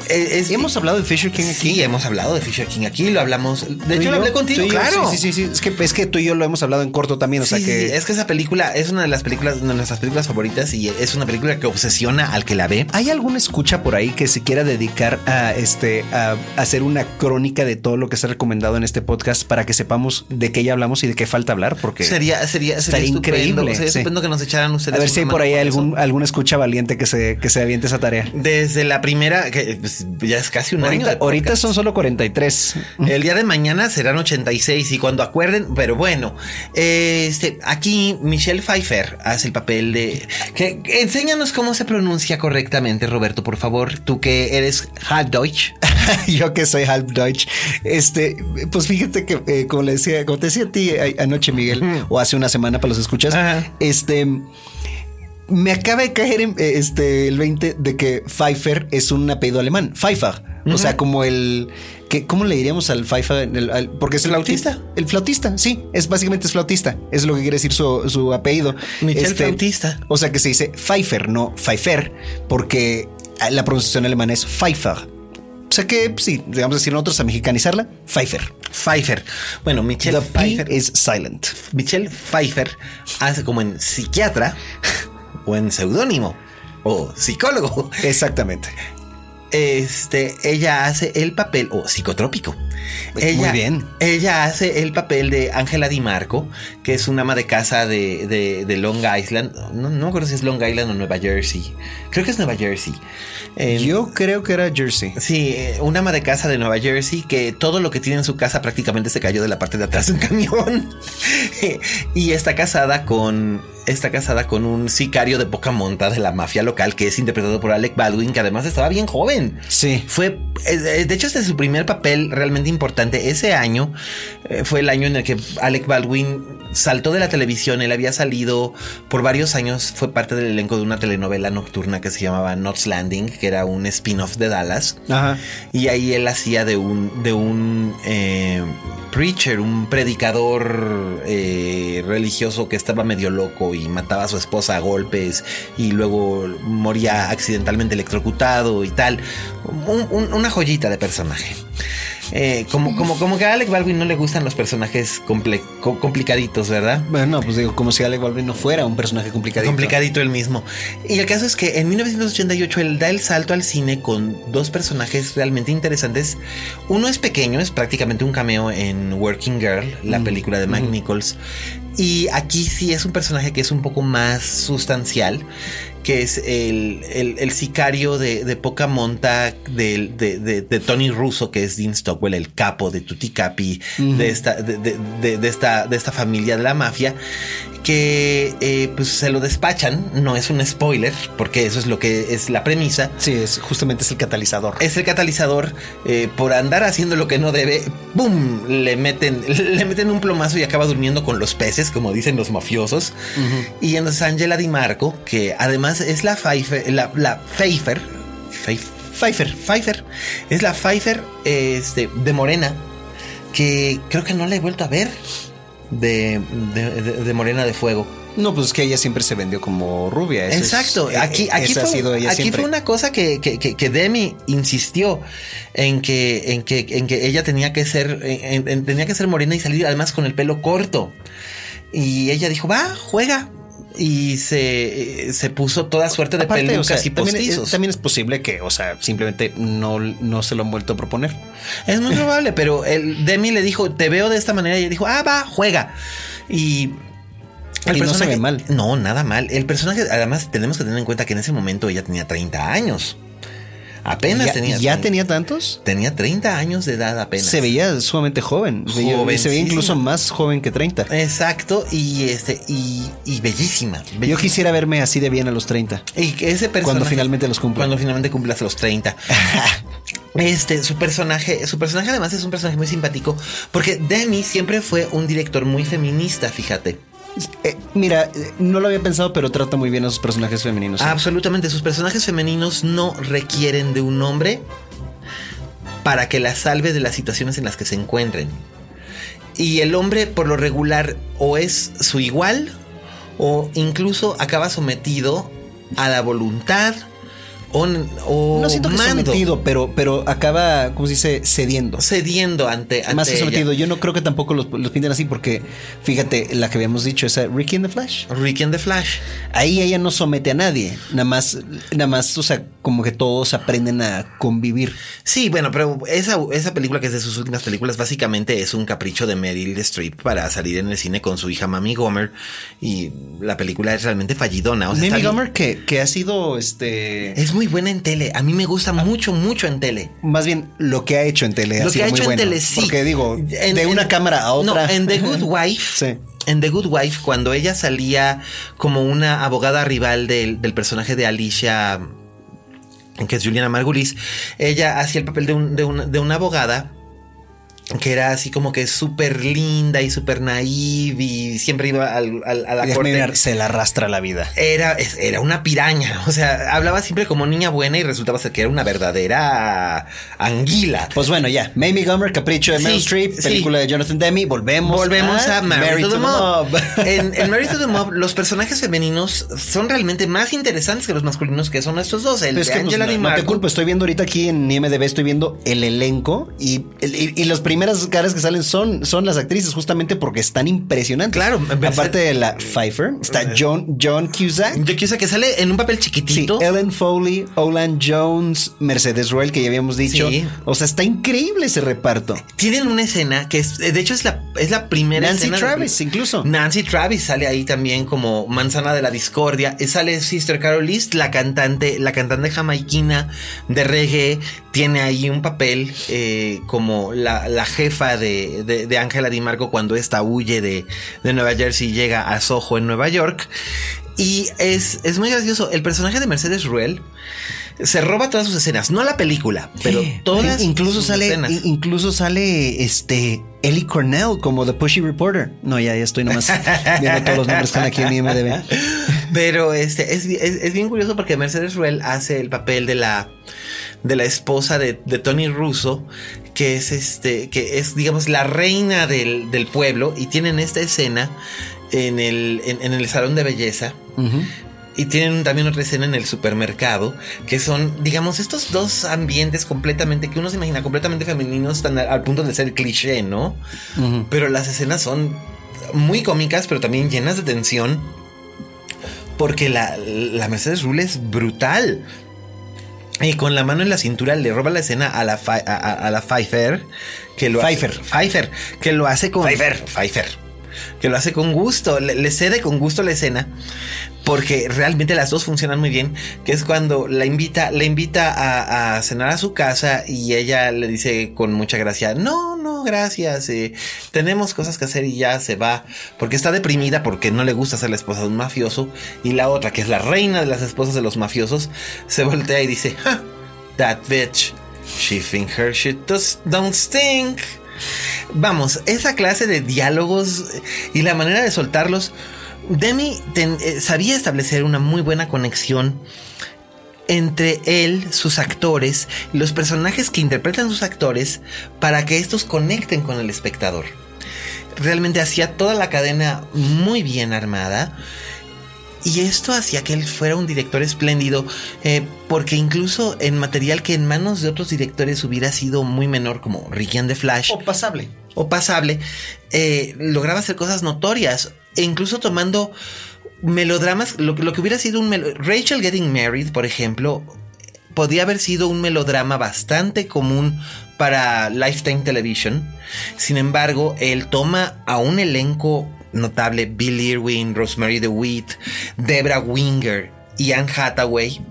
Hemos hablado de Fisher King aquí. Sí, hemos hablado de Fisher King aquí, lo hablamos. De hecho, lo hablé contigo, claro. Sí, sí, sí, Es que, es que tú y yo lo hemos hablado en corto también. O sea que. es que esa película es una de las películas, una de nuestras películas favoritas y es una película que obsesiona al que la ve. ¿Hay alguna escucha por ahí que se quiera dedicar a este a hacer una crónica de todo lo que se ha recomendado en este podcast para que sepamos de qué ya hablamos y de qué falta hablar? Porque sería, sería, estaría increíble. Sería estupendo que nos echaran ustedes. A ver si hay por ahí algún, alguna escucha valiente que se, que se aviente esa tarea. Desde la primera, que pues, ya es casi un ahorita, son solo 43. El día de mañana serán 86 y cuando acuerden, pero bueno, este, aquí Michelle Pfeiffer hace el papel de... Que, enséñanos cómo se pronuncia correctamente, Roberto, por favor, tú que eres half Deutsch. Yo que soy half Deutsch. Este, pues fíjate que, eh, como le decía, como te decía a ti anoche, Miguel, o hace una semana para los escuchas, este me acaba de caer en, este, el 20 de que Pfeiffer es un apellido alemán. Pfeiffer. O sea, como el. Que, ¿Cómo le diríamos al Pfeiffer? porque es el flautista. El flautista, sí. Es básicamente es flautista. Es lo que quiere decir su, apellido. Michel este, Flautista. O sea que se dice Pfeiffer, no Pfeiffer, porque la pronunciación alemana es Pfeiffer. O sea que sí, digamos decir nosotros a mexicanizarla, Pfeiffer. Pfeiffer. Bueno, Michelle Pfeiffer es silent. Michelle Pfeiffer hace como en psiquiatra o en seudónimo o psicólogo. Exactamente este, ella hace el papel, o psicotrópico. Ella, Muy bien. Ella hace el papel de Ángela Di Marco, que es una ama de casa de, de, Long Island. No, no me acuerdo si es Long Island o Nueva Jersey. Creo que es Nueva Jersey. Yo creo que era Jersey. Sí, una ama de casa de Nueva Jersey que todo lo que tiene en su casa prácticamente se cayó de la parte de atrás de un camión. y está casada con está casada con un sicario de poca monta de la mafia local que es interpretado por Alec Baldwin, que además estaba bien joven. Sí. Fue, eh, de hecho, este es su primer papel realmente importante. Ese año eh, fue el año en el que Alec Baldwin saltó de la televisión. Él había salido por varios años, fue parte del elenco de una telenovela nocturna que se llamaba Knots Landing, que era un spin-off de Dallas. Ajá. Y ahí él hacía de un, de un eh, preacher, un predicador eh, religioso que estaba medio loco y mataba a su esposa a golpes y luego moría accidentalmente electrocutado y tal. una joyita de personaje. Eh, como, como, como que a Alec Baldwin no le gustan los personajes complicaditos, ¿verdad? Bueno, pues digo, como si Alec Baldwin no fuera un personaje complicadito. Complicadito el mismo. Y el caso es que en 1988 él da el salto al cine con dos personajes realmente interesantes. Uno es pequeño, es prácticamente un cameo en Working Girl, la mm. película de Mike Nichols. Y aquí sí es un personaje que es un poco más sustancial que es el, sicario de, poca monta de, de, Tony Russo, que es Dean Stockwell, el capo de Tutti Capi, de, esta, de, esta, de esta familia de la mafia, que eh, pues se lo despachan, no es un spoiler, porque eso es lo que es la premisa. Sí, es justamente es el catalizador. Es el catalizador eh, por andar haciendo lo que no debe, ¡boom! Le meten, le meten un plomazo y acaba durmiendo con los peces, como dicen los mafiosos. Y entonces Angela Di Marco, que además es la Pfeiffer, la, la Pfeiffer, Pfeiffer, Pfeiffer, es la Pfeiffer este, de Morena, que creo que no la he vuelto a ver de, de, Morena de Fuego. No, pues es que ella siempre se vendió como rubia. Exacto. Eh, aquí, aquí, fue, aquí fue, una cosa que, que, que, Demi insistió en que, en que, en que ella tenía que ser, tenía que ser morena y salir además con el pelo corto. Y ella dijo, va, juega, y se, se, puso toda suerte de pelucas y postizos. También, es posible que, o sea, simplemente no, no se lo han vuelto a proponer. Es muy probable, pero el Demi le dijo, te veo de esta manera y ella dijo, ah, va, juega. Y el personaje, no se ve mal. No, nada mal. El personaje, además, tenemos que tener en cuenta que en ese momento ella tenía 30 años. Apenas ¿Ya, tenía. ¿Ya tenía tantos? Tenía 30 años de edad apenas. Se veía sumamente joven. Se veía incluso más joven que 30. Exacto. Y este, y, bellísima, Yo quisiera verme así de bien a los 30. Y ese personaje. Cuando finalmente los cumpla. Cuando finalmente cumplas los 30. Este, su personaje, su personaje además es un personaje muy simpático porque Demi siempre fue un director muy feminista, fíjate. Eh, mira, no lo había pensado, pero trata muy bien a sus personajes femeninos. Absolutamente, sus personajes femeninos no requieren de un hombre para que la salve de las situaciones en las que se encuentren. Y el hombre, por lo regular, o es su igual, o incluso acaba sometido a la voluntad o, no siento que sometido, pero, pero acaba, como se dice, cediendo. Cediendo ante, Más que sometido. Yo no creo que tampoco los, los, pinten así porque, fíjate, la que habíamos dicho, esa Ricky in the Flash. Ricky in the Flash. Ahí ella no somete a nadie. Nada más, nada más, o sea, como que todos aprenden a convivir. Sí, bueno, pero esa, esa película que es de sus últimas películas, básicamente es un capricho de Meryl Streep para salir en el cine con su hija Mami Gomer. Y la película es realmente fallidona. O Mami Gomer, que, que ha sido este. Es muy muy buena en tele. A mí me gusta mucho, mucho en tele. Más bien lo que ha hecho en tele. Lo que ha hecho en tele, sí. Porque digo, de una cámara a otra. No, en The Good Wife. En The Good Wife, cuando ella salía como una abogada rival del, personaje de Alicia, que es Juliana Margulis, ella hacía el papel de, de una abogada que era así como que súper linda y súper naive y siempre iba al, al, a la corte. Se la arrastra la vida. Era, era una piraña. O sea, hablaba siempre como niña buena y resultaba ser que era una verdadera anguila. Pues bueno, ya. Mamie Gummer, Capricho de Meryl Streep, película de Jonathan Demme. Volvemos, Volvemos a, Mary, to, the, Mob. en, en Mary to the Mob, los personajes femeninos son realmente más interesantes que los masculinos, que son estos dos. El de pues, Angela no, no, te culpo, estoy viendo ahorita aquí en IMDB, estoy viendo el elenco y, y los primeros primeras caras que salen son, son las actrices, justamente porque están impresionantes. Claro, aparte de la Pfeiffer, está eh. John, John Cusack. John Cusack que sale en un papel chiquitito. Ellen Foley, Olan Jones, Mercedes Royal, que ya habíamos dicho. O sea, está increíble ese reparto. Tienen una escena que es, de hecho, es la, es la primera Nancy Travis, incluso. Nancy Travis sale ahí también como manzana de la discordia. Sale Sister Carol East, la cantante, la cantante jamaiquina de reggae. Tiene ahí un papel eh, como la, la jefa de Ángela Di Marco cuando esta huye de, Nueva Jersey y llega a Soho en Nueva York. Y es, es muy gracioso. El personaje de Mercedes Ruel se roba todas sus escenas, no la película, pero todas incluso sus sale escenas. incluso sale este Ellie Cornell como The Pushy Reporter. No, ya, ya estoy nomás viendo todos los nombres que están aquí en IMDb. Pero este es, es, es bien curioso porque Mercedes Ruel hace el papel de la de la esposa de, de, Tony Russo, que es este, que es, digamos, la reina del, del pueblo, y tienen esta escena en el, en, en el salón de belleza. Uh -huh. Y tienen también otra escena en el supermercado, que son, digamos, estos dos ambientes completamente, que uno se imagina completamente femeninos, están al, al punto de ser cliché, ¿no? Uh -huh. Pero las escenas son muy cómicas, pero también llenas de tensión. Porque la, la Mercedes Rule es brutal. Y con la mano en la cintura le roba la escena a la, a, a, a la Pfeiffer. Que lo Pfeiffer. Hace, Pfeiffer. Que lo hace con. Pfeiffer. Pfeiffer. Que lo hace con gusto. Le, cede con gusto la escena. Porque realmente las dos funcionan muy bien. Que es cuando la invita, le invita a, cenar a su casa. Y ella le dice con mucha gracia: No, no, gracias. Eh, tenemos cosas que hacer y ya se va. Porque está deprimida porque no le gusta ser la esposa de un mafioso. Y la otra, que es la reina de las esposas de los mafiosos, se voltea y dice: That bitch. She think her shit does, don't stink. Vamos, esa clase de diálogos y la manera de soltarlos. Demi eh, sabía establecer una muy buena conexión entre él, sus actores, los personajes que interpretan sus actores para que estos conecten con el espectador. Realmente hacía toda la cadena muy bien armada. Y esto hacía que él fuera un director espléndido, eh, porque incluso en material que en manos de otros directores hubiera sido muy menor, como Ricky and the Flash. O pasable. O pasable, eh, lograba hacer cosas notorias, e incluso tomando melodramas, lo, lo que hubiera sido un... Rachel Getting Married, por ejemplo, podía haber sido un melodrama bastante común para Lifetime Television. Sin embargo, él toma a un elenco notable Bill Irwin, Rosemary DeWitt, Debra Winger y Anne Hathaway.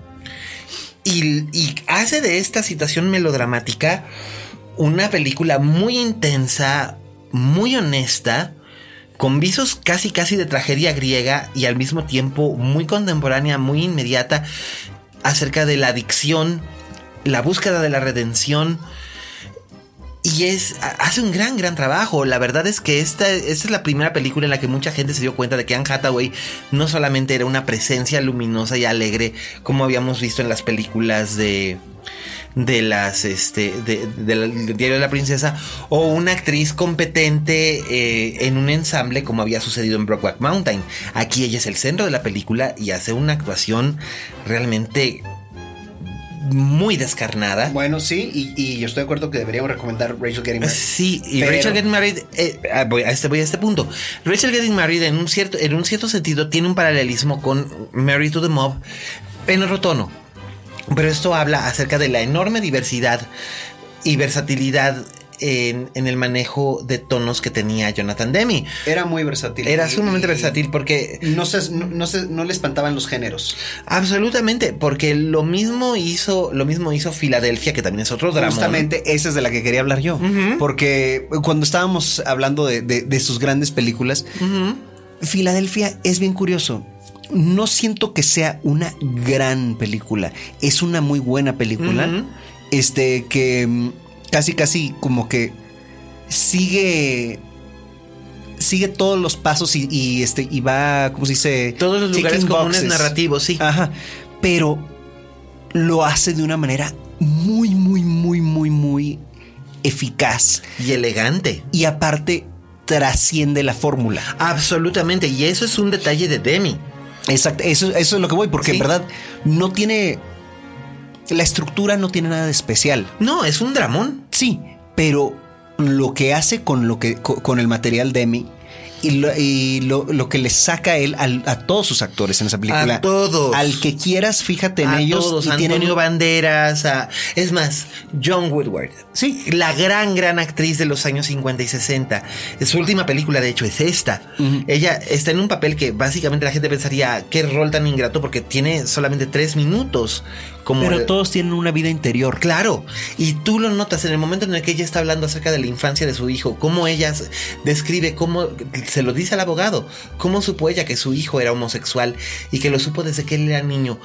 Y, hace de esta situación melodramática una película muy intensa, muy honesta, con visos casi casi de tragedia griega y al mismo tiempo muy contemporánea, muy inmediata, acerca de la adicción, la búsqueda de la redención y es, hace un gran, gran trabajo. La verdad es que esta, es la primera película en la que mucha gente se dio cuenta de que Anne Hathaway no solamente era una presencia luminosa y alegre, como habíamos visto en las películas de de las este de, de del diario de la princesa o una actriz competente eh, en un ensamble como había sucedido en Brockback Mountain aquí ella es el centro de la película y hace una actuación realmente muy descarnada. Bueno, sí, y, y, yo estoy de acuerdo que deberíamos recomendar Rachel Getting Married. Sí, y Pero... Rachel Getting Married, eh, voy, a este, voy a este punto. Rachel Getting Married, en un, cierto, en un cierto sentido, tiene un paralelismo con Married to the Mob en otro tono. Pero esto habla acerca de la enorme diversidad y versatilidad en, en, el manejo de tonos que tenía Jonathan Demi. Era muy versátil. Era sumamente versátil porque... No, se, no, no, se, no le espantaban los géneros. Absolutamente, porque lo mismo hizo, lo mismo hizo Filadelfia, que también es otro drama. Justamente esa es de la que quería hablar yo. Uh -huh. Porque cuando estábamos hablando de, de, de sus grandes películas, uh -huh. Filadelfia es bien curioso no siento que sea una gran película. Es una muy buena película. Uh -huh. Este que casi, casi como que sigue. Sigue todos los pasos y, y este y va, como se dice? Todos los lugares comunes narrativos, sí. Ajá. Pero lo hace de una manera muy, muy, muy, muy, muy eficaz. Y elegante. Y aparte trasciende la fórmula. Absolutamente. Y eso es un detalle de Demi. Exacto, eso, eso es lo que voy, porque sí. en verdad no tiene. La estructura no tiene nada de especial. No, es un dramón. Sí, pero lo que hace con lo que con el material de Demi y, lo, y lo, lo, que le saca a él al, a todos sus actores en esa película. A todos. Al que quieras, fíjate en a ellos. Todos. Antonio tienen... Banderas. A, es más, John Woodward. Sí. La gran, gran actriz de los años 50 y 60. Su última película, de hecho, es esta. Uh -huh. Ella está en un papel que básicamente la gente pensaría, qué rol tan ingrato, porque tiene solamente tres minutos. Como Pero todos tienen una vida interior. Claro. Y tú lo notas en el momento en el que ella está hablando acerca de la infancia de su hijo, cómo ella describe, cómo se lo dice al abogado, cómo supo ella que su hijo era homosexual y que lo supo desde que él era niño.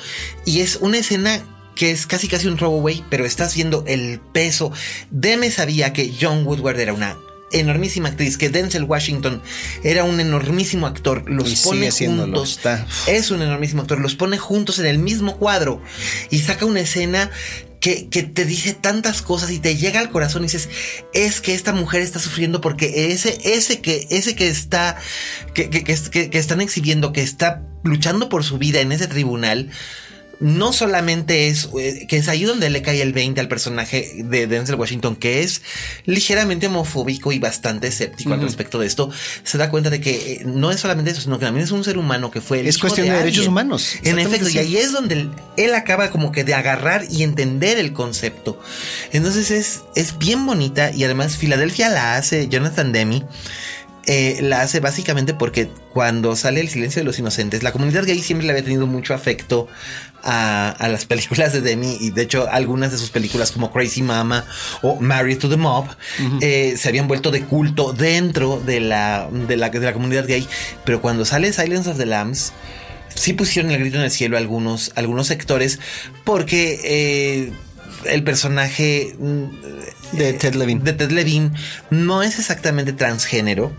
Y es una escena que es casi casi un güey, pero estás viendo el peso. Deme sabía que John Woodward era una enormísima actriz, que Denzel Washington era un enormísimo actor, los pone juntos, es un enormísimo actor, los pone juntos en el mismo cuadro y saca una escena que, te dice tantas cosas y te llega al corazón y dices, es que esta mujer está sufriendo porque ese, ese que, ese que está, que, que, que están exhibiendo, que está luchando por su vida en ese tribunal, no solamente es eh, que es ahí donde le cae el 20 al personaje de Denzel Washington, que es ligeramente homofóbico y bastante escéptico al respecto de esto, se da cuenta de que eh, no es solamente eso, sino que también es un ser humano que fue... es cuestión de, derechos humanos. En efecto, y ahí es donde él, acaba como que de agarrar y entender el concepto. Entonces es, es bien bonita y además Filadelfia la hace Jonathan Demi. Eh, la hace básicamente porque cuando sale El silencio de los inocentes, la comunidad gay siempre le había tenido mucho afecto a, las películas de Demi y de hecho algunas de sus películas como Crazy Mama o Married to the Mob eh, se habían vuelto de culto dentro de la, de la, de la comunidad gay, pero cuando sale Silence of the Lambs, sí pusieron el grito en el cielo algunos, algunos sectores porque... Eh, el personaje mm, de Ted Levine. De Ted Levine no es exactamente transgénero.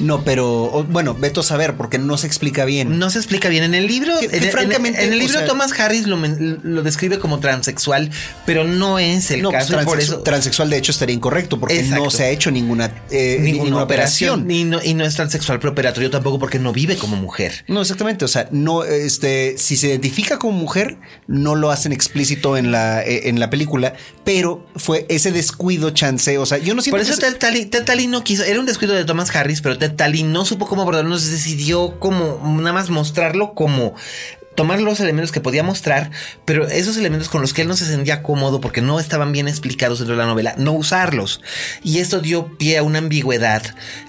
No, pero bueno, veto a saber porque no se explica bien. No se explica bien. En el libro, francamente, en, el libro Thomas Harris lo, describe como transexual, pero no es el caso. Pues, por eso, transexual de hecho estaría incorrecto porque no se ha hecho ninguna, eh, ninguna, operación. Y, no, y no es transexual preoperatorio tampoco porque no vive como mujer. No, exactamente. O sea, no, este, si se identifica como mujer, no lo hacen explícito en la, eh, en la película, pero fue ese descuido chance. O sea, yo no siento Por eso Ted Talley no quiso, era un descuido de Thomas Harris, pero Ted y no supo cómo abordarlo, nos decidió como nada más mostrarlo como tomar los elementos que podía mostrar, pero esos elementos con los que él no se sentía cómodo porque no estaban bien explicados dentro de la novela, no usarlos. Y esto dio pie a una ambigüedad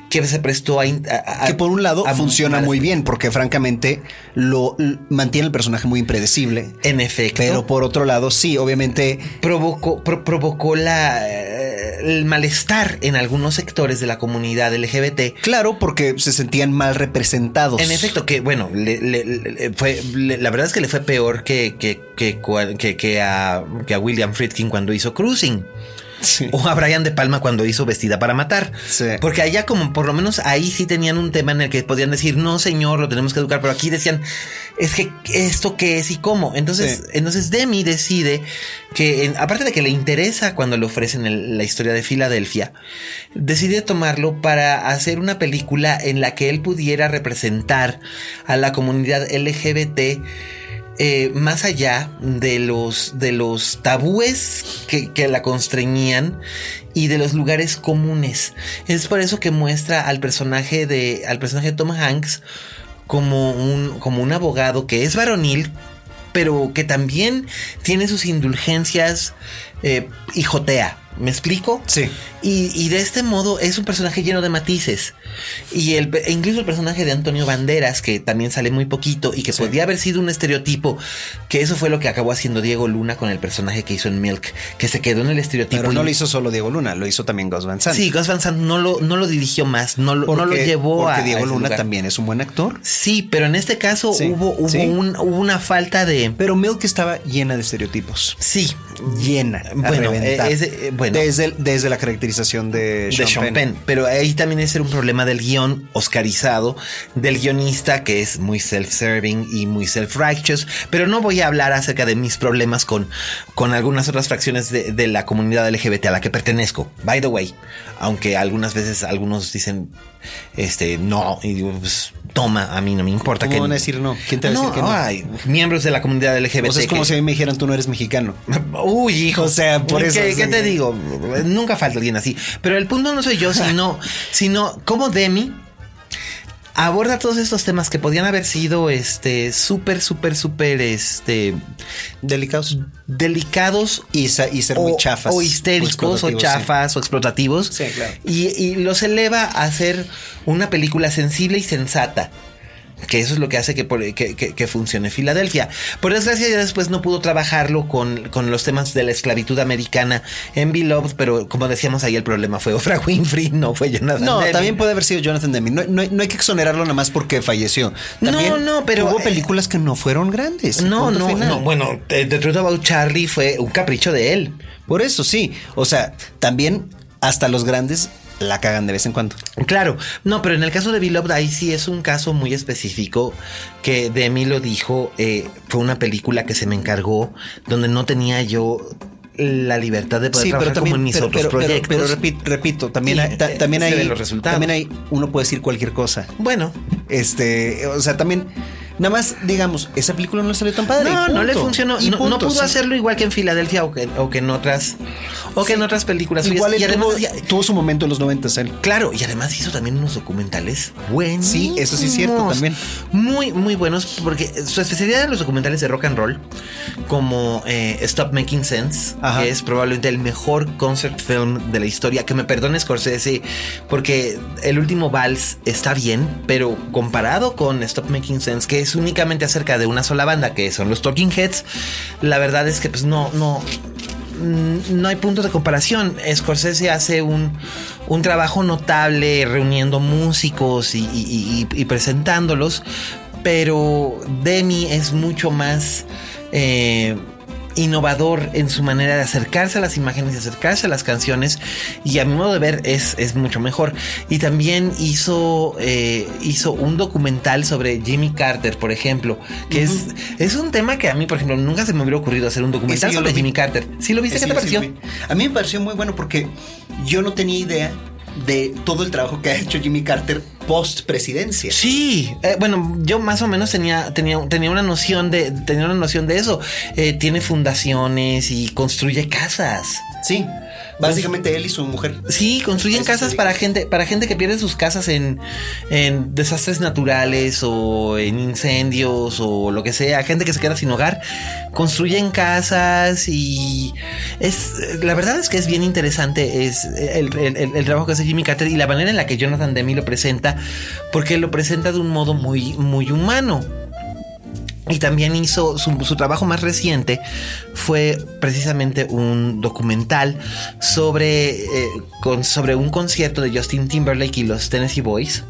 que se prestó a, que por un lado funciona muy bien porque francamente lo mantiene el personaje muy impredecible en efecto pero por otro lado sí obviamente provocó provocó la el malestar en algunos sectores de la comunidad LGBT. Claro, porque se sentían mal representados. En efecto, que bueno, fue, la verdad es que le fue peor que, que, que, que, a, que a William Friedkin cuando hizo Cruising. O a Brian De Palma cuando hizo Vestida para Matar. Porque allá como por lo menos ahí sí tenían un tema en el que podían decir, no señor, lo tenemos que educar, pero aquí decían, es que esto qué es y cómo. Entonces, entonces Demi decide que, aparte de que le interesa cuando le ofrecen la historia de Filadelfia, decide tomarlo para hacer una película en la que él pudiera representar a la comunidad LGBT eh, más allá de los, de los tabúes que, que, la constreñían y de los lugares comunes. Es por eso que muestra al personaje de, al personaje de Tom Hanks como un, como un abogado que es varonil, pero que también tiene sus indulgencias eh, y jotea. ¿Me explico? Sí. Y, de este modo es un personaje lleno de matices. Y el, e incluso el personaje de Antonio Banderas, que también sale muy poquito y que podría haber sido un estereotipo, que eso fue lo que acabó haciendo Diego Luna con el personaje que hizo en Milk, que se quedó en el estereotipo. Pero no lo hizo solo Diego Luna, lo hizo también Gus Van Sant. Sí, Gus Van Sant no lo, no lo dirigió más, no lo, no lo llevó porque Diego Luna también es un buen actor. Sí, pero en este caso hubo, hubo, una falta de. Pero Milk estaba llena de estereotipos. Sí. Llena. Bueno, eh, bueno. Desde, desde la caracterización de, Sean, Penn. Pero ahí también es un problema del guion oscarizado, del guionista que es muy self-serving y muy self-righteous. Pero no voy a hablar acerca de mis problemas con, con algunas otras fracciones de, la comunidad LGBT a la que pertenezco. By the way, aunque algunas veces algunos dicen este no y digo pues toma a mí no me importa ¿Cómo que van a decir no quién te va a decir que no ay, miembros de la comunidad LGBT o sea, es como si a mí me dijeran tú no eres mexicano uy hijo. O sea por eso ¿qué, te digo nunca falta alguien así. Pero el punto no soy yo sino sino como Demi aborda todos estos temas que podían haber sido este súper súper súper este delicados. delicados y, y ser muy chafas o histéricos o, chafas o explotativos. Sí, claro. y, y los eleva a hacer una película sensible y sensata que eso es lo que hace que, que, funcione Filadelfia. Por desgracia, ya después no pudo trabajarlo con, con, los temas de la esclavitud americana en Beloved, pero como decíamos ahí, el problema fue Oprah Winfrey, no fue Jonathan No, también puede haber sido Jonathan Demme. No, no, hay que exonerarlo nada más porque falleció. no, no, pero. Hubo películas que no fueron grandes. No, no, no. Bueno, The Truth About Charlie fue un capricho de él. Por eso sí. O sea, también hasta los grandes la cagan de vez en cuando. Claro, no, pero en el caso de Beloved, ahí sí es un caso muy específico que Demi lo dijo. Eh, fue una película que se me encargó donde no tenía yo la libertad de poder trabajar como en mis otros proyectos. Pero, repito, también hay, también hay los resultados. También hay, uno puede decir cualquier cosa. Bueno, este, o sea, también Nada más, digamos, esa película no salió tan padre. No, no le funcionó. Y no, pudo hacerlo igual que en Filadelfia o que, o que en otras o que en otras películas. Igual y además, tuvo, su momento en los 90 él. Claro, y además hizo también unos documentales buenos. Sí, eso sí es cierto también. Muy, muy buenos, porque su especialidad en los documentales de rock and roll, como eh, Stop Making Sense, que es probablemente el mejor concert film de la historia. Que me perdone Scorsese, porque el último Vals está bien, pero comparado con Stop Making Sense, que es únicamente acerca de una sola banda, que son los Talking Heads, la verdad es que pues no, no, no hay punto de comparación. Scorsese hace un, un trabajo notable reuniendo músicos y, presentándolos, pero Demi es mucho más... Eh, innovador en su manera de acercarse a las imágenes y acercarse a las canciones y a mi modo de ver es, es mucho mejor. Y también hizo eh, hizo un documental sobre Jimmy Carter por ejemplo que es, es un tema que a mí por ejemplo nunca se me hubiera ocurrido hacer un documental sobre Jimmy Carter. ¿sí lo viste? ¿qué te pareció? a mí me pareció muy bueno porque yo no tenía idea de todo el trabajo que ha hecho Jimmy Carter post presidencia. Sí, eh, bueno, yo más o menos tenía, tenía, tenía una noción de, tenía una noción de eso. Eh, tiene fundaciones y construye casas. Sí. Básicamente él y su mujer. Sí, construyen casas para gente, para gente que pierde sus casas en, en desastres naturales o en incendios o lo que sea, gente que se queda sin hogar, construyen casas y es la verdad es que es bien interesante es el, el trabajo que hace Jimmy Carter y la manera en la que Jonathan Demi lo presenta, porque lo presenta de un modo muy, muy humano. Y también hizo su, trabajo más reciente fue precisamente un documental sobre, eh, sobre un concierto de Justin Timberlake y los Tennessee Boys.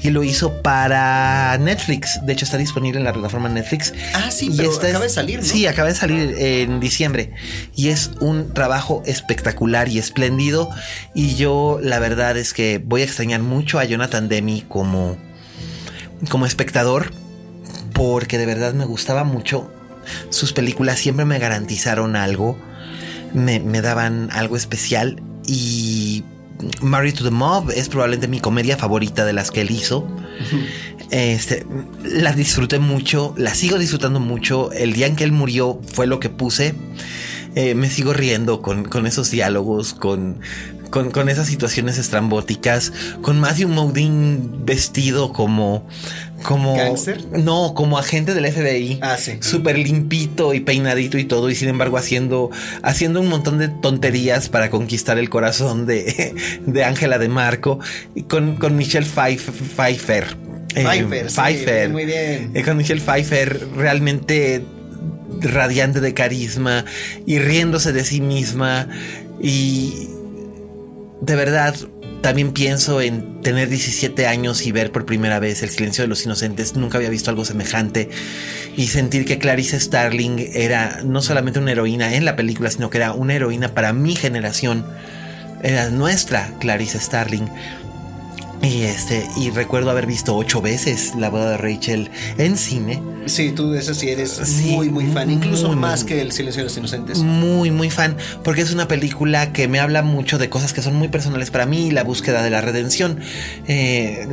Y lo hizo para Netflix. De hecho, está disponible en la plataforma Netflix. Ah, sí, y acaba de salir, Sí, acaba de salir en diciembre. Y es un trabajo espectacular y espléndido. Y yo, la verdad es que voy a extrañar mucho a Jonathan Demi como, como espectador porque de verdad me gustaba mucho. Sus películas siempre me garantizaron algo, me, daban algo especial y Married to the Mob es probablemente mi comedia favorita de las que él hizo. Este, la disfruté mucho, la sigo disfrutando mucho. El día en que él murió fue lo que puse. Eh, me sigo riendo con, con esos diálogos, con, con, esas situaciones estrambóticas, con Matthew Modine vestido como. como No, como agente del FBI. Ah, sí. Súper limpito y peinadito y todo, y sin embargo haciendo, haciendo un montón de tonterías para conquistar el corazón de, de Ángela de Marco, y con, con Michelle Pfeiffer. Eh, Pfeiffer, Pfeiffer. muy bien. Eh, con Michelle Pfeiffer realmente radiante de carisma y riéndose de sí misma y de verdad, también pienso en tener 17 años y ver por primera vez El silencio de los inocentes. Nunca había visto algo semejante. Y sentir que Clarice Starling era no solamente una heroína en la película, sino que era una heroína para mi generación. Era nuestra Clarice Starling. Y este, y recuerdo haber visto ocho veces la boda de Rachel en cine. Sí, tú de eso sí eres muy, muy fan, incluso más que El Silencio de los Inocentes. Muy, muy fan, porque es una película que me habla mucho de cosas que son muy personales para mí, la búsqueda de la redención, eh,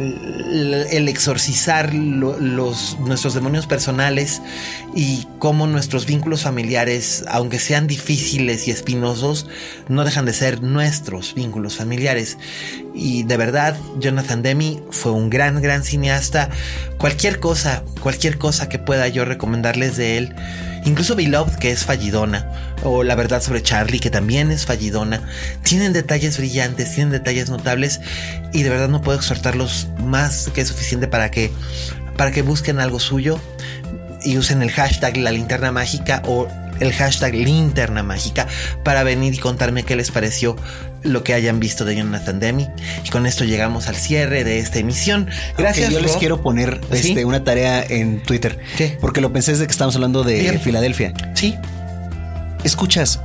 el, exorcizar los, nuestros demonios personales y cómo nuestros vínculos familiares, aunque sean difíciles y espinosos, no dejan de ser nuestros vínculos familiares. Y de verdad, Jonathan Demi fue un gran, gran cineasta. Cualquier cosa, cualquier cosa que pueda yo recomendarles de él. Incluso Beloved, que es fallidona, o La verdad sobre Charlie, que también es fallidona, tienen detalles brillantes, tienen detalles notables, y de verdad no puedo exhortarlos más que suficiente para que para que busquen algo suyo y usen el hashtag la linterna mágica o el hashtag linterna mágica para venir y contarme qué les pareció lo que hayan visto de Jonathan Demi. Y con esto llegamos al cierre de esta emisión. Gracias. yo les quiero poner este, una tarea en Twitter. ¿Qué? Porque lo pensé desde que estamos hablando de Filadelfia. Sí. Escuchas,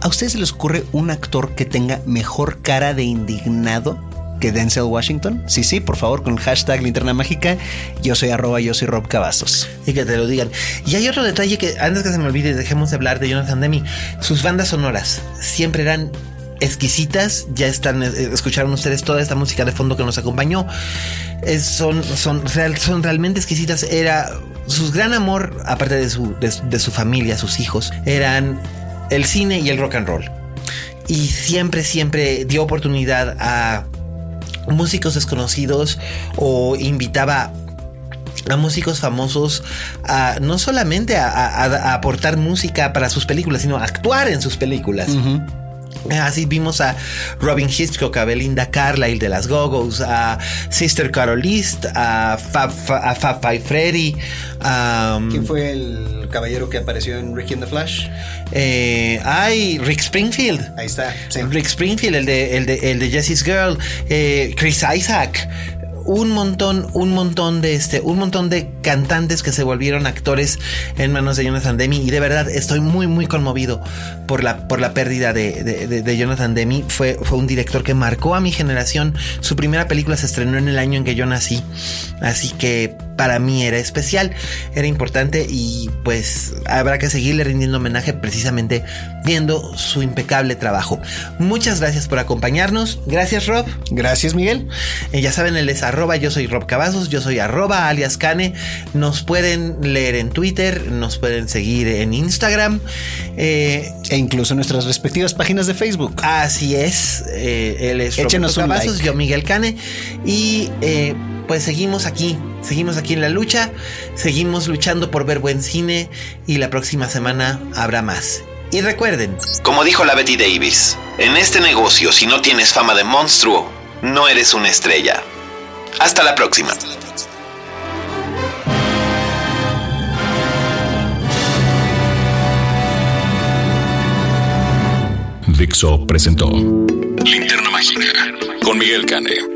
¿a ustedes se les ocurre un actor que tenga mejor cara de indignado que Denzel Washington? Sí, sí, por favor, con el hashtag linterna mágica. Yo soy arroba, yo soy Rob Cavazos. Y que te lo digan. Y hay otro detalle que antes que se me olvide, dejemos de hablar de Jonathan Demi. Sus bandas sonoras siempre eran exquisitas. Ya están, eh, escucharon ustedes toda esta música de fondo que nos acompañó. son, son, son realmente exquisitas. Era su gran amor, aparte de su, de su familia, sus hijos, eran el cine y el rock and roll. Y siempre, siempre dio oportunidad a músicos desconocidos o invitaba a músicos famosos a no solamente a, aportar música para sus películas, sino a actuar en sus películas. Así vimos a Robin Hitchcock, a Belinda Carlisle de las Gogos, a Sister Carolist, a Fab, Five Freddy. Um, ¿Quién fue el caballero que apareció en Ricky and the Flash? Eh, ay, Rick Springfield. Ahí está. Rick Springfield, el de, el de, el de Jesse's Girl. Eh, Chris Isaac un montón, un montón de este, un montón de cantantes que se volvieron actores en manos de Jonathan Demi. Y de verdad estoy muy, muy conmovido por la, por la pérdida de, de, Jonathan Demi. Fue, fue un director que marcó a mi generación. Su primera película se estrenó en el año en que yo nací. Así que para mí era especial, era importante y pues habrá que seguirle rindiendo homenaje precisamente viendo su impecable trabajo. Muchas gracias por acompañarnos. Gracias Rob. Gracias Miguel. Eh, ya saben, el es arroba, yo soy Rob Cavazos, yo soy arroba alias Cane. Nos pueden leer en Twitter, nos pueden seguir en Instagram. Eh, e incluso en nuestras respectivas páginas de Facebook. Así es. Eh, él es Rob Cavazos, yo Miguel Cane. Y pues seguimos aquí, seguimos aquí en la lucha, seguimos luchando por ver buen cine y la próxima semana habrá más. Y recuerden, como dijo la Betty Davis, en este negocio si no tienes fama de monstruo, no eres una estrella. Hasta la próxima. Dixo presentó Linterna Mágica con Miguel Cane.